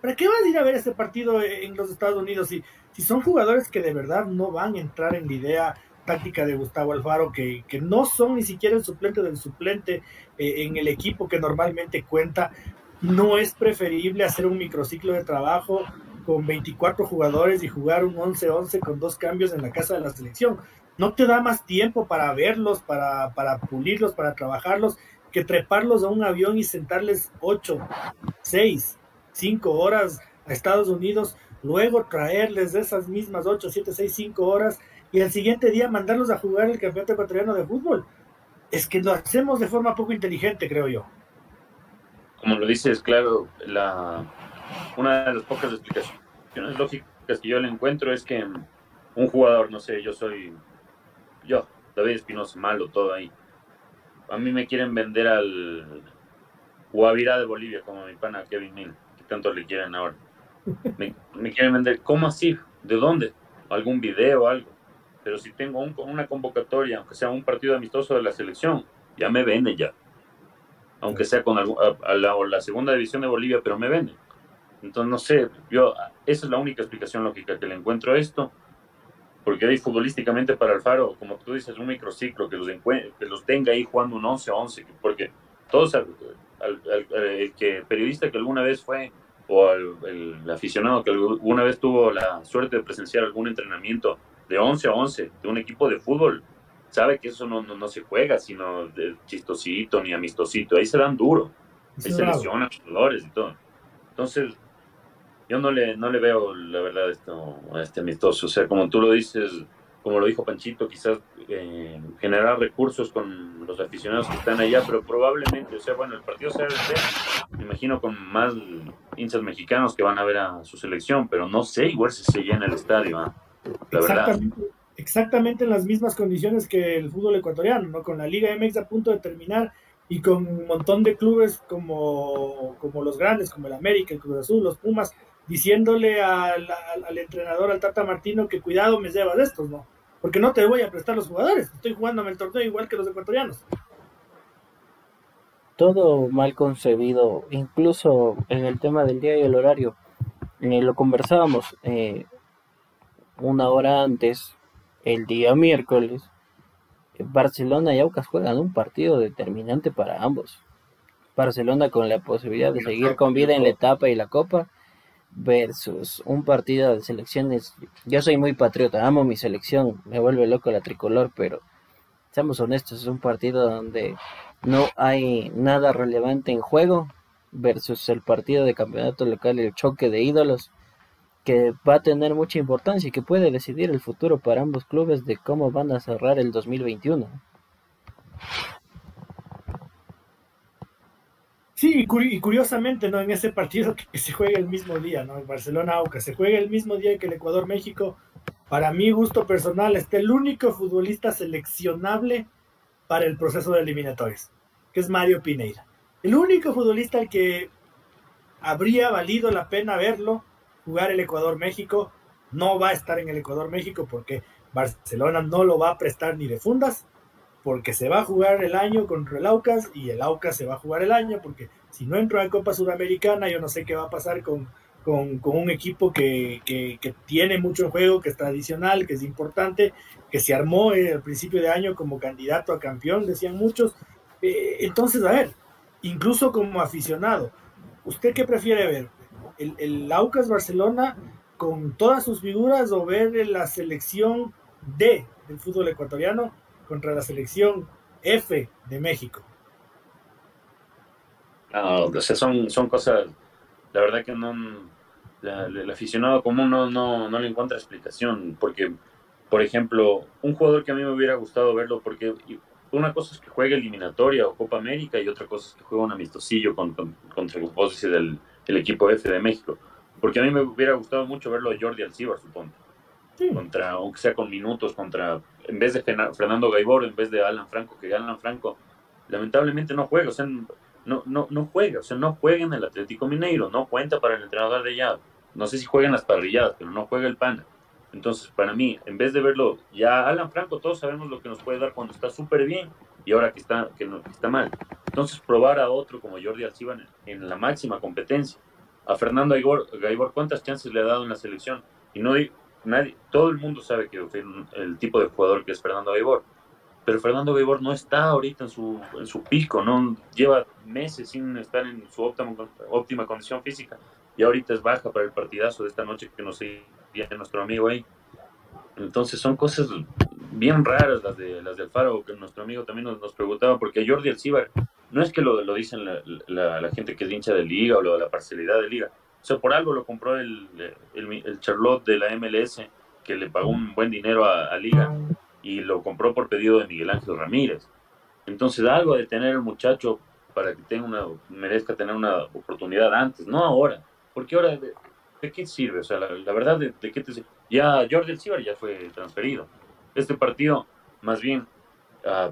A: ¿Para qué vas a ir a ver este partido en los Estados Unidos? Si, si son jugadores que de verdad no van a entrar en la idea táctica de Gustavo Alfaro, que, que no son ni siquiera el suplente del suplente eh, en el equipo que normalmente cuenta, no es preferible hacer un microciclo de trabajo con 24 jugadores y jugar un 11-11 con dos cambios en la casa de la selección no te da más tiempo para verlos, para, para pulirlos, para trabajarlos, que treparlos a un avión y sentarles ocho, seis, cinco horas a Estados Unidos, luego traerles esas mismas ocho, siete, seis, cinco horas y al siguiente día mandarlos a jugar el campeonato ecuatoriano de fútbol. Es que lo hacemos de forma poco inteligente, creo yo.
B: Como lo dices, claro, la, una de las pocas explicaciones lógicas que yo le encuentro es que un jugador, no sé, yo soy yo, David Espinosa, malo todo ahí. A mí me quieren vender al Guavirá de Bolivia, como mi pana Kevin Mil, que tanto le quieren ahora. Me, quieren vender, ¿cómo así? ¿De dónde? ¿Algún video algo? Pero si tengo una convocatoria, aunque sea un partido amistoso de la selección, ya me venden ya. Aunque sea con la, la segunda división de Bolivia, pero me venden. Entonces, no sé, yo, esa es la única explicación lógica que le encuentro a esto porque hay futbolísticamente para Alfaro, como tú dices, un microciclo, que los, que los tenga ahí jugando un 11-11, porque todos, el que periodista que alguna vez fue, o el, aficionado que alguna vez tuvo la suerte de presenciar algún entrenamiento de 11 a 11 de un equipo de fútbol, sabe que eso no, no, se juega, sino de chistosito ni amistosito, ahí se dan duro, ahí se lesionan jugadores y todo. Entonces, yo no le, no le veo, la verdad, esto, este amistoso. O sea, como tú lo dices, como lo dijo Panchito, quizás eh, generar recursos con los aficionados que están allá, pero probablemente, o sea, bueno, el partido se me imagino, con más hinchas mexicanos que van a ver a su selección, pero no sé igual si se llena el estadio, ¿ah? la verdad.
A: Exactamente en las mismas condiciones que el fútbol ecuatoriano, ¿no? Con la Liga MX a punto de terminar y con un montón de clubes como, como los grandes, como el América, el Cruz Azul, los Pumas, diciéndole al, entrenador, al Tata Martino, que cuidado me llevas de estos, ¿no? Porque no te voy a prestar los jugadores, estoy jugándome el torneo igual que los ecuatorianos.
C: Todo mal concebido, incluso en el tema del día y el horario. Eh, lo conversábamos eh, una hora antes, el día miércoles. Barcelona y Aucas juegan un partido determinante para ambos. Barcelona con la posibilidad de seguir con vida en la etapa y la copa versus un partido de selecciones. Yo soy muy patriota, amo mi selección, me vuelve loco la tricolor, pero seamos honestos, es un partido donde no hay nada relevante en juego versus el partido de campeonato local, el choque de ídolos, que va a tener mucha importancia y que puede decidir el futuro para ambos clubes de cómo van a cerrar el 2021.
A: Sí, y curiosamente, ¿no? En ese partido que se juega el mismo día, ¿no? Barcelona-Aucas, se juega el mismo día que el Ecuador-México. Para mi gusto personal, está el único futbolista seleccionable para el proceso de eliminatorias, que es Mario Pineira. El único futbolista al que habría valido la pena verlo jugar el Ecuador-México, no va a estar en el Ecuador-México porque Barcelona no lo va a prestar ni de fundas porque se va a jugar el año contra el Aucas y el Aucas se va a jugar el año, porque si no entro a Copa Sudamericana, yo no sé qué va a pasar con, con, un equipo que, tiene mucho juego, que es tradicional, que es importante, que se armó eh, al principio de año como candidato a campeón, decían muchos. Eh, entonces, a ver, incluso como aficionado, ¿usted qué prefiere ver? ¿El, el Aucas Barcelona con todas sus figuras o ver la selección D del fútbol ecuatoriano contra la selección F de México.
B: No, o sea, son, son cosas, la verdad que no, el aficionado común no, no, no le encuentra explicación, porque, por ejemplo, un jugador que a mí me hubiera gustado verlo, porque una cosa es que juegue eliminatoria o Copa América y otra cosa es que juegue un amistosillo con, contra el del el equipo F de México, porque a mí me hubiera gustado mucho verlo a Jordi Alcibar, supongo contra, aunque sea con minutos, contra, en vez de Fernando Gaibor, en vez de Alan Franco, que Alan Franco lamentablemente no juega, o sea, no, no, no juega, o sea, no juega en el Atlético Mineiro, no cuenta para el entrenador de allá. No sé si juega en las parrilladas, pero no juega el pana. Entonces, para mí, en vez de verlo, ya Alan Franco, todos sabemos lo que nos puede dar cuando está súper bien y ahora que está, que, no, está mal. Entonces, probar a otro como Jordi Alciban en la máxima competencia. A Fernando Gaibor, ¿cuántas chances le ha dado en la selección? Y no, nadie, todo el mundo sabe que el tipo de jugador que es Fernando Gaibor, pero Fernando Gaibor no está ahorita en su, en su pico, no lleva meses sin estar en su óptima, óptima condición física y ahorita es baja para el partidazo de esta noche que nos viene nuestro amigo ahí. Entonces son cosas bien raras las de las del Faro, que nuestro amigo también nos, preguntaba, porque Jordi Alcibar, no es que lo, lo dicen la, la, gente que es hincha de liga o lo de la parcialidad de liga, o sea, por algo lo compró el, el, Charlotte de la MLS, que le pagó un buen dinero a, Liga, y lo compró por pedido de Miguel Ángel Ramírez. Entonces, algo de tener el muchacho para que tenga una, merezca tener una oportunidad antes, no ahora. Porque ahora, ¿de, qué sirve? O sea, la, verdad, ¿de, qué te sirve? Ya Jordi Cibar ya fue transferido. Este partido, más bien, a,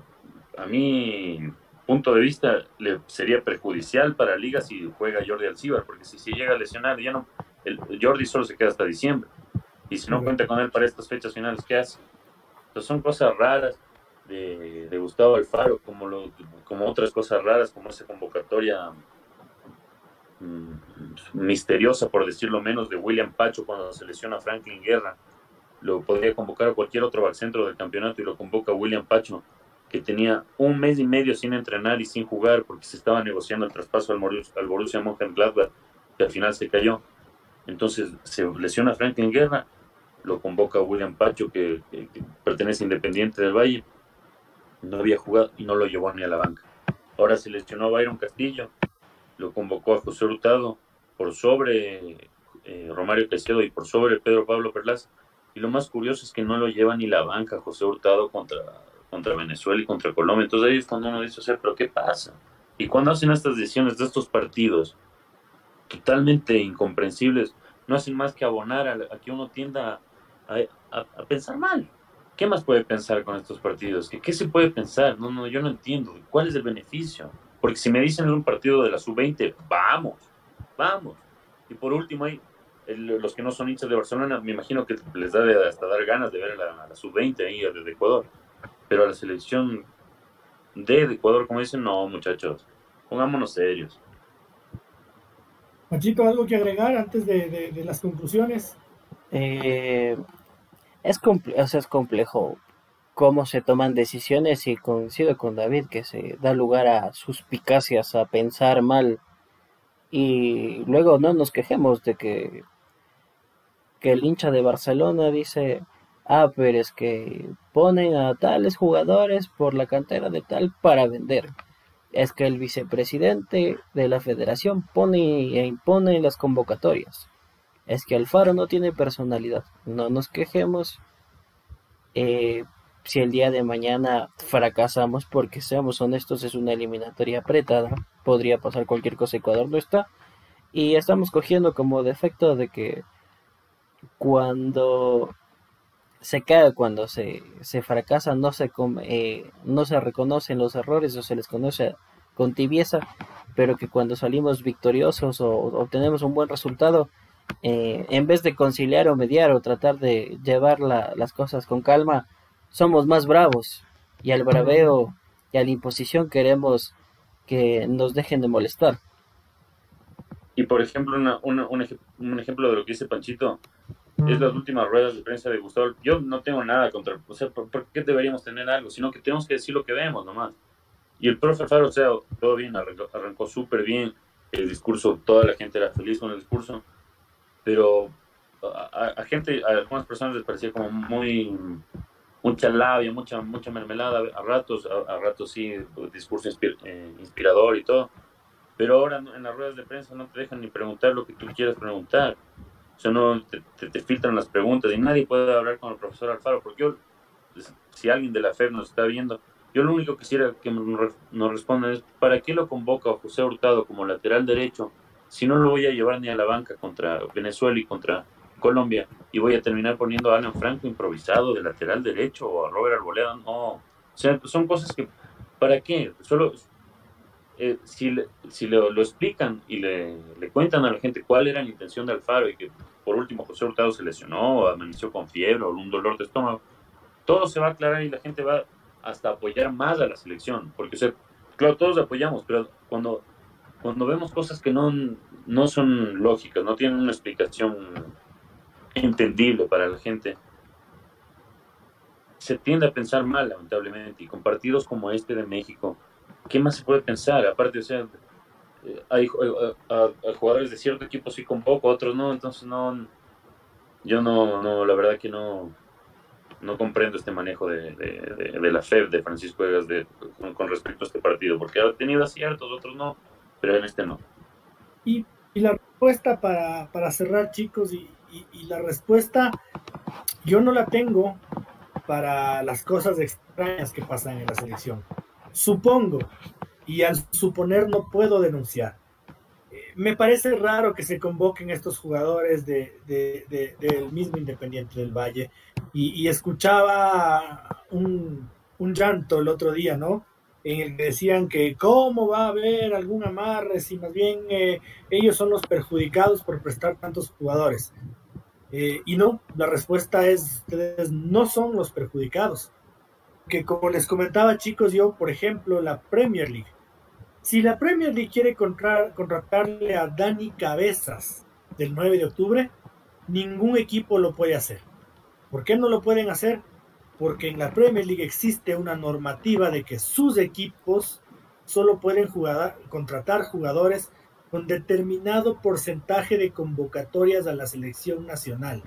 B: a mí punto de vista le sería perjudicial para la liga si juega Jordi Alcibar, porque si, si llega a lesionar, ya no, el, Jordi solo se queda hasta diciembre. Y si no cuenta con él para estas fechas finales, ¿qué hace? Entonces son cosas raras de, Gustavo Alfaro, como, lo, como otras cosas raras, como esa convocatoria mm, misteriosa, por decirlo menos, de William Pacho cuando se lesiona a Franklin Guerra. Lo podría convocar a cualquier otro centro del campeonato y lo convoca William Pacho que tenía un mes y medio sin entrenar y sin jugar porque se estaba negociando el traspaso al, al Borussia Mönchengladbach que al final se cayó. Entonces se lesiona Franklin Guerra, lo convoca William Pacho que, pertenece a Independiente del Valle, no había jugado y no lo llevó ni a la banca. Ahora se lesionó Byron Castillo, lo convocó a José Hurtado por sobre eh, Romario Caicedo y por sobre Pedro Pablo Perlas. Y lo más curioso es que no lo lleva ni la banca José Hurtado contra contra Venezuela y contra Colombia. Entonces ahí es cuando uno dice, o sea, pero ¿qué pasa? Y cuando hacen estas decisiones de estos partidos totalmente incomprensibles, no hacen más que abonar a, que uno tienda a, pensar mal. ¿Qué más puede pensar con estos partidos? ¿Qué, ¿Qué, se puede pensar? No, no, yo no entiendo. ¿Cuál es el beneficio? Porque si me dicen en un partido de la sub-20, vamos, vamos. Y por último, hay los que no son hinchas de Barcelona, me imagino que les da hasta dar ganas de ver a la, la sub-20 ahí desde Ecuador. Pero a la selección de Ecuador, como dicen, no, muchachos, pongámonos serios.
A: Machito, ¿algo que agregar antes de, las conclusiones?
C: Eh, es, es complejo cómo se toman decisiones y coincido con David que se da lugar a suspicacias, a pensar mal y luego no nos quejemos de que, que el hincha de Barcelona dice ah, pero es que ponen a tales jugadores por la cantera de tal para vender. es que el vicepresidente de la federación pone e impone las convocatorias. Es que Alfaro no tiene personalidad. No nos quejemos. Eh, si el día de mañana fracasamos, porque seamos honestos, es una eliminatoria apretada, podría pasar cualquier cosa, Ecuador no está, y estamos cogiendo como defecto de que cuando se cae, cuando se, se fracasa, no se, eh, no se reconocen los errores o se les conoce con tibieza, pero que cuando salimos victoriosos o obtenemos un buen resultado, eh, en vez de conciliar o mediar o tratar de llevar las cosas con calma, somos más bravos y al braveo y a la imposición queremos que nos dejen de molestar.
B: Y por ejemplo, un, ejemplo de lo que dice Panchito es las últimas ruedas de prensa de Gustavo. Yo no tengo nada contra, o sea, ¿por, qué deberíamos tener algo? Sino que tenemos que decir lo que vemos nomás. Y el profe Alfaro, o sea, todo bien, arrancó, súper bien el discurso, toda la gente era feliz con el discurso, pero a, a, gente, a algunas personas les parecía como muy mucha labia, mucha, mucha mermelada, a ratos, a, ratos sí, discurso eh, inspirador y todo, pero ahora en las ruedas de prensa no te dejan ni preguntar lo que tú quieras preguntar, o sea, no te, filtran las preguntas y nadie puede hablar con el profesor Alfaro, porque yo, si alguien de la FED nos está viendo, yo lo único que quisiera que nos respondan es, ¿para qué lo convoca José Hurtado como lateral derecho si no lo voy a llevar ni a la banca contra Venezuela y contra Colombia y voy a terminar poniendo a Alan Franco improvisado de lateral derecho o a Robert Arboleda. No, o sea, son cosas que, ¿para qué? Solo eh, si, si lo, explican y le, cuentan a la gente cuál era la intención de Alfaro y que por último José Hurtado se lesionó, o amaneció con fiebre o un dolor de estómago, todo se va a aclarar y la gente va hasta apoyar más a la selección, porque o claro, todos apoyamos, pero cuando, cuando vemos cosas que no, no son lógicas, no tienen una explicación entendible para la gente, se tiende a pensar mal, lamentablemente, y con partidos como este de México, ¿qué más se puede pensar? Aparte, o sea, eh, hay, eh, jugadores de cierto equipo sí convoco, otros no, entonces no, yo no, no, la verdad que no, no comprendo este manejo de, de, la FED de Francisco Egas de, con, respecto a este partido, porque ha tenido aciertos, otros no, pero en este no.
A: Y, y la respuesta para, para cerrar, chicos, y, y, la respuesta yo no la tengo para las cosas extrañas que pasan en la selección. Supongo, y al suponer no puedo denunciar. Eh, me parece raro que se convoquen estos jugadores de, del mismo Independiente del Valle y, escuchaba un, un, llanto el otro día, ¿no? En el que decían que cómo va a haber algún amarre si más bien eh, ellos son los perjudicados por prestar tantos jugadores. Eh, y no, la respuesta es, ustedes no son los perjudicados. Que como les comentaba chicos, yo, por ejemplo, la Premier League. Si la Premier League quiere contratarle a Dani Cabezas del 9 de octubre, ningún equipo lo puede hacer. ¿Por qué no lo pueden hacer? Porque en la Premier League existe una normativa de que sus equipos solo pueden jugar, contratar jugadores con determinado porcentaje de convocatorias a la selección nacional,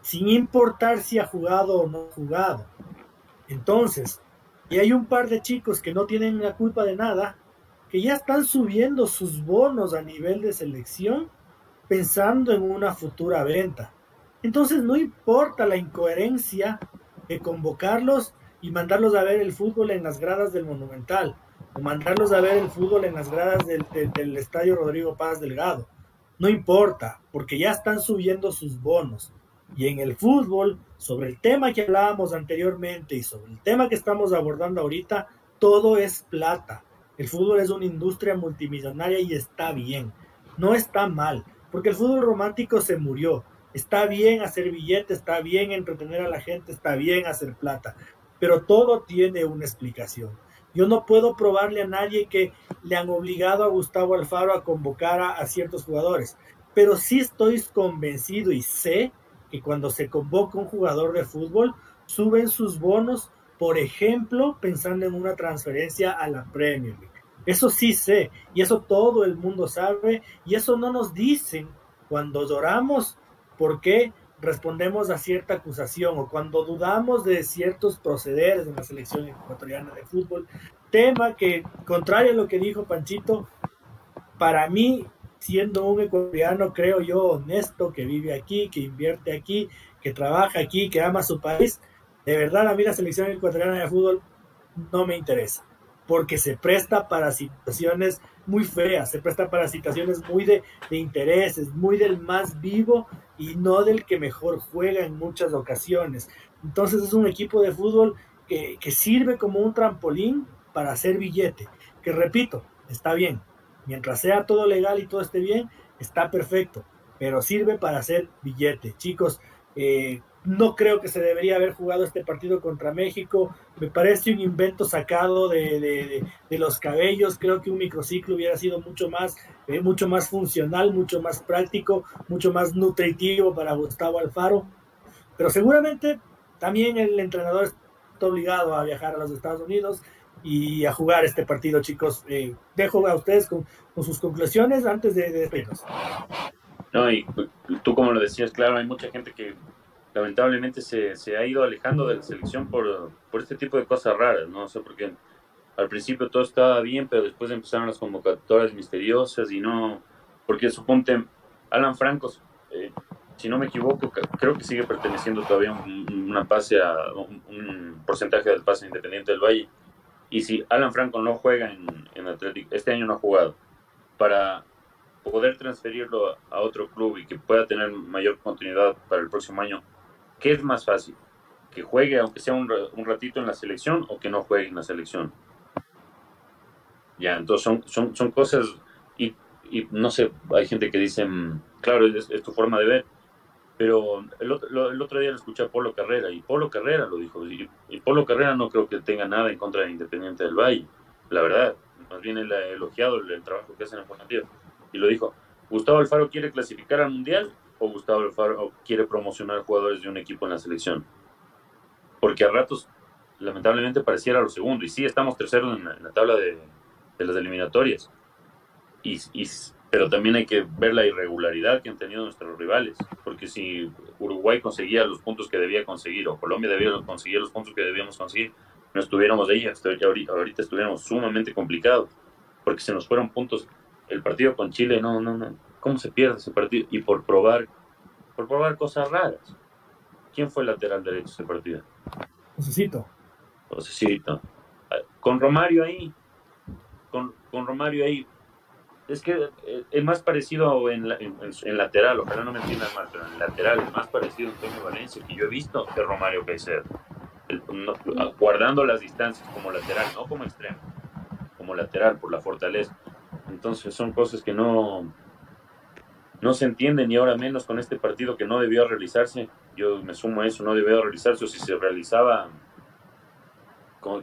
A: sin importar si ha jugado o no jugado. Entonces, y hay un par de chicos que no tienen la culpa de nada, que ya están subiendo sus bonos a nivel de selección pensando en una futura venta. Entonces no importa la incoherencia de convocarlos y mandarlos a ver el fútbol en las gradas del Monumental o mandarlos a ver el fútbol en las gradas del, estadio Rodrigo Paz Delgado. No importa, porque ya están subiendo sus bonos. Y en el fútbol, sobre el tema que hablábamos anteriormente y sobre el tema que estamos abordando ahorita, todo es plata. El fútbol es una industria multimillonaria y está bien. No está mal, porque el fútbol romántico se murió. Está bien hacer billetes, está bien entretener a la gente, está bien hacer plata, pero todo tiene una explicación. Yo no puedo probarle a nadie que le han obligado a Gustavo Alfaro a convocar a, ciertos jugadores, pero sí estoy convencido y sé que cuando se convoca un jugador de fútbol, suben sus bonos, por ejemplo, pensando en una transferencia a la Premier League. Eso sí sé, y eso todo el mundo sabe, y eso no nos dicen cuando lloramos porque respondemos a cierta acusación o cuando dudamos de ciertos procederes en la selección ecuatoriana de fútbol, tema que, contrario a lo que dijo Panchito, para mí, siendo un ecuatoriano, creo yo, honesto, que vive aquí, que invierte aquí, que trabaja aquí, que ama su país, de verdad a mí la selección ecuatoriana de fútbol no me interesa, porque se presta para situaciones muy feas, se presta para situaciones muy de, de intereses, muy del más vivo y no del que mejor juega en muchas ocasiones. Entonces es un equipo de fútbol que, que sirve como un trampolín para hacer billete, que repito, está bien, mientras sea todo legal y todo esté bien, está perfecto, pero sirve para hacer billete. Chicos, eh, no creo que se debería haber jugado este partido contra México. Me parece un invento sacado de, los cabellos. Creo que un microciclo hubiera sido mucho más, eh, mucho más funcional, mucho más práctico, mucho más nutritivo para Gustavo Alfaro. Pero seguramente también el entrenador está obligado a viajar a los Estados Unidos y a jugar este partido, chicos. Eh, dejo a ustedes con, sus conclusiones antes de, de despedirnos.
B: No, y tú como lo decías, claro, hay mucha gente que lamentablemente se, se, ha ido alejando de la selección por, por este tipo de cosas raras, ¿no? O sea, porque al principio todo estaba bien, pero después empezaron las convocatorias misteriosas y no, porque suponte, Alan Francos, eh, si no me equivoco, creo que sigue perteneciendo todavía un, una pase a, un, porcentaje del pase independiente del Valle. Y si Alan Franco no juega en, Atlético, este año no ha jugado, para poder transferirlo a otro club y que pueda tener mayor continuidad para el próximo año, ¿Qué es más fácil? ¿Que juegue aunque sea un, ratito en la selección o que no juegue en la selección? Ya, entonces son, son, son cosas y, y, no sé, hay gente que dice, mm, claro, es, tu forma de ver, pero el otro, el otro día lo escuché a Polo Carrera y Polo Carrera lo dijo, y, Polo Carrera no creo que tenga nada en contra de Independiente del Valle, la verdad, más bien él ha elogiado el, trabajo que hacen en formativa y lo dijo, Gustavo Alfaro quiere clasificar al Mundial o Gustavo Alfaro quiere promocionar jugadores de un equipo en la selección. Porque a ratos, lamentablemente, pareciera lo segundo. Y sí, estamos terceros en la, tabla de, las eliminatorias. Y, pero también hay que ver la irregularidad que han tenido nuestros rivales. Porque si Uruguay conseguía los puntos que debía conseguir, o Colombia debía conseguir los puntos que debíamos conseguir, no estuviéramos ahí, ahorita, ahorita estuviéramos sumamente complicados. Porque se nos fueron puntos. El partido con Chile, no, no, no cómo se pierde ese partido y por probar, por probar cosas raras. ¿Quién fue el lateral derecho de ese partido?
A: Necesito.
B: Necesito. Con Romario ahí, con, con, Romario ahí, es que eh, es más parecido en, en, lateral, ojalá no me entiendan mal, pero en lateral es más parecido a Antonio Valencia que yo he visto que Romario Caicedo. guardando las distancias como lateral, no como extremo, como lateral por la fortaleza. Entonces son cosas que no, no se entiende ni ahora menos con este partido que no debió realizarse. Yo me sumo a eso, no debió realizarse o si se realizaba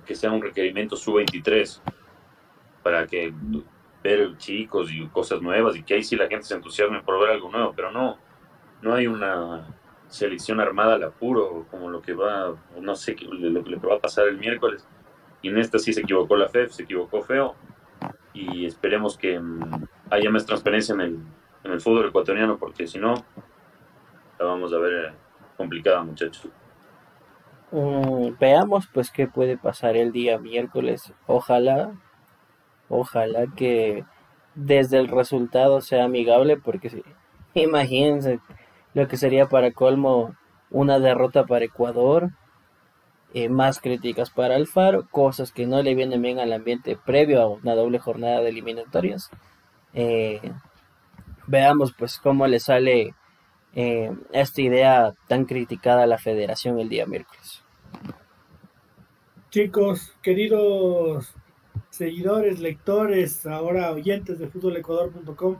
B: que sea un requerimiento sub-23 para que ver chicos y cosas nuevas y que ahí sí la gente se entusiasme por ver algo nuevo, pero no, no hay una selección armada al apuro como lo que va, no sé, lo, que va a pasar el miércoles. Y en esta sí se equivocó la FEF, se equivocó feo y esperemos que mm, haya más transparencia en el, en el fútbol ecuatoriano, porque si no, la vamos a ver eh, complicada, muchachos.
C: Mm, veamos pues qué puede pasar el día miércoles. Ojalá, ojalá que desde el resultado sea amigable, porque si, imagínense lo que sería para colmo una derrota para Ecuador, eh, más críticas para Alfaro, cosas que no le vienen bien al ambiente previo a una doble jornada de eliminatorias. Eh, veamos pues cómo le sale eh, esta idea tan criticada a la federación el día miércoles.
A: Chicos, queridos seguidores, lectores, ahora oyentes de futbolecuador.com,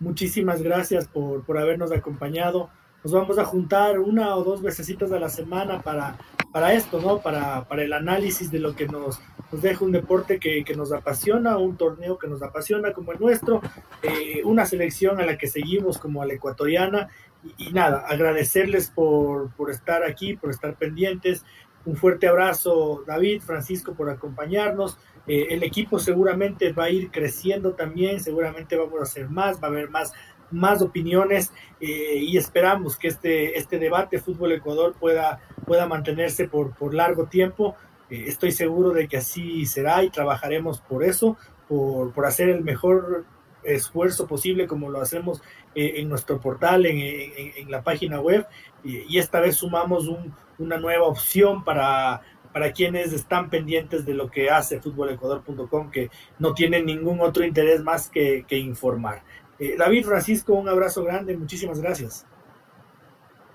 A: muchísimas gracias por, por habernos acompañado. Nos vamos a juntar una o dos veces a la semana para, para esto, ¿no? Para, para el análisis de lo que nos, nos deja un deporte que, nos apasiona, un torneo que nos apasiona como el nuestro, eh, una selección a la que seguimos como a la ecuatoriana. Y, nada, agradecerles por, estar aquí, por estar pendientes. Un fuerte abrazo, David, Francisco, por acompañarnos. Eh, el equipo seguramente va a ir creciendo también, seguramente vamos a hacer más, va a haber más, más opiniones eh, y esperamos que este, este debate Fútbol Ecuador pueda, pueda mantenerse por, por largo tiempo. estoy seguro de que así será y trabajaremos por eso, por, por hacer el mejor esfuerzo posible como lo hacemos eh, en nuestro portal, en, en, la página web, y, esta vez sumamos un, una nueva opción para, para quienes están pendientes de lo que hace futbolecuador.com, que no tienen ningún otro interés más que, que informar. Eh, David Francisco, un abrazo grande, muchísimas gracias.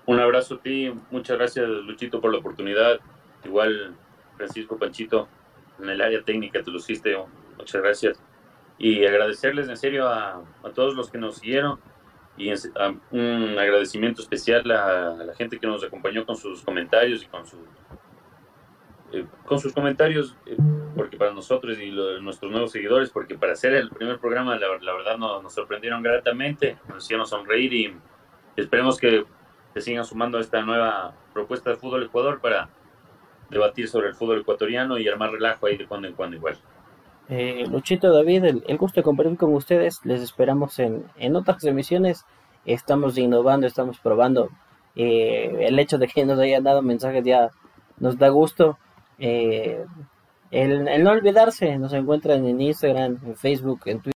B: Un abrazo a ti, muchas gracias Luchito por la oportunidad. Igual Francisco Panchito, en el área técnica te lo hiciste, muchas gracias y agradecerles en serio a, todos los que nos siguieron y un agradecimiento especial a, la gente que nos acompañó con sus comentarios y con, su, eh, con sus comentarios, eh, porque para nosotros y nuestros nuevos seguidores, porque para hacer el primer programa, la, verdad nos, sorprendieron gratamente, nos hicieron sonreír y esperemos que se sigan sumando a esta nueva propuesta de Fútbol Ecuador para debatir sobre el fútbol ecuatoriano y armar relajo ahí de cuando en cuando igual.
C: Eh, Luchito, David, el, gusto de compartir con ustedes. Les esperamos en, en otras emisiones. Estamos innovando, estamos probando. Eh, el hecho de que nos hayan dado mensajes ya nos da gusto. Eh, el, el, no olvidarse, nos encuentran en Instagram, en Facebook, en Twitter.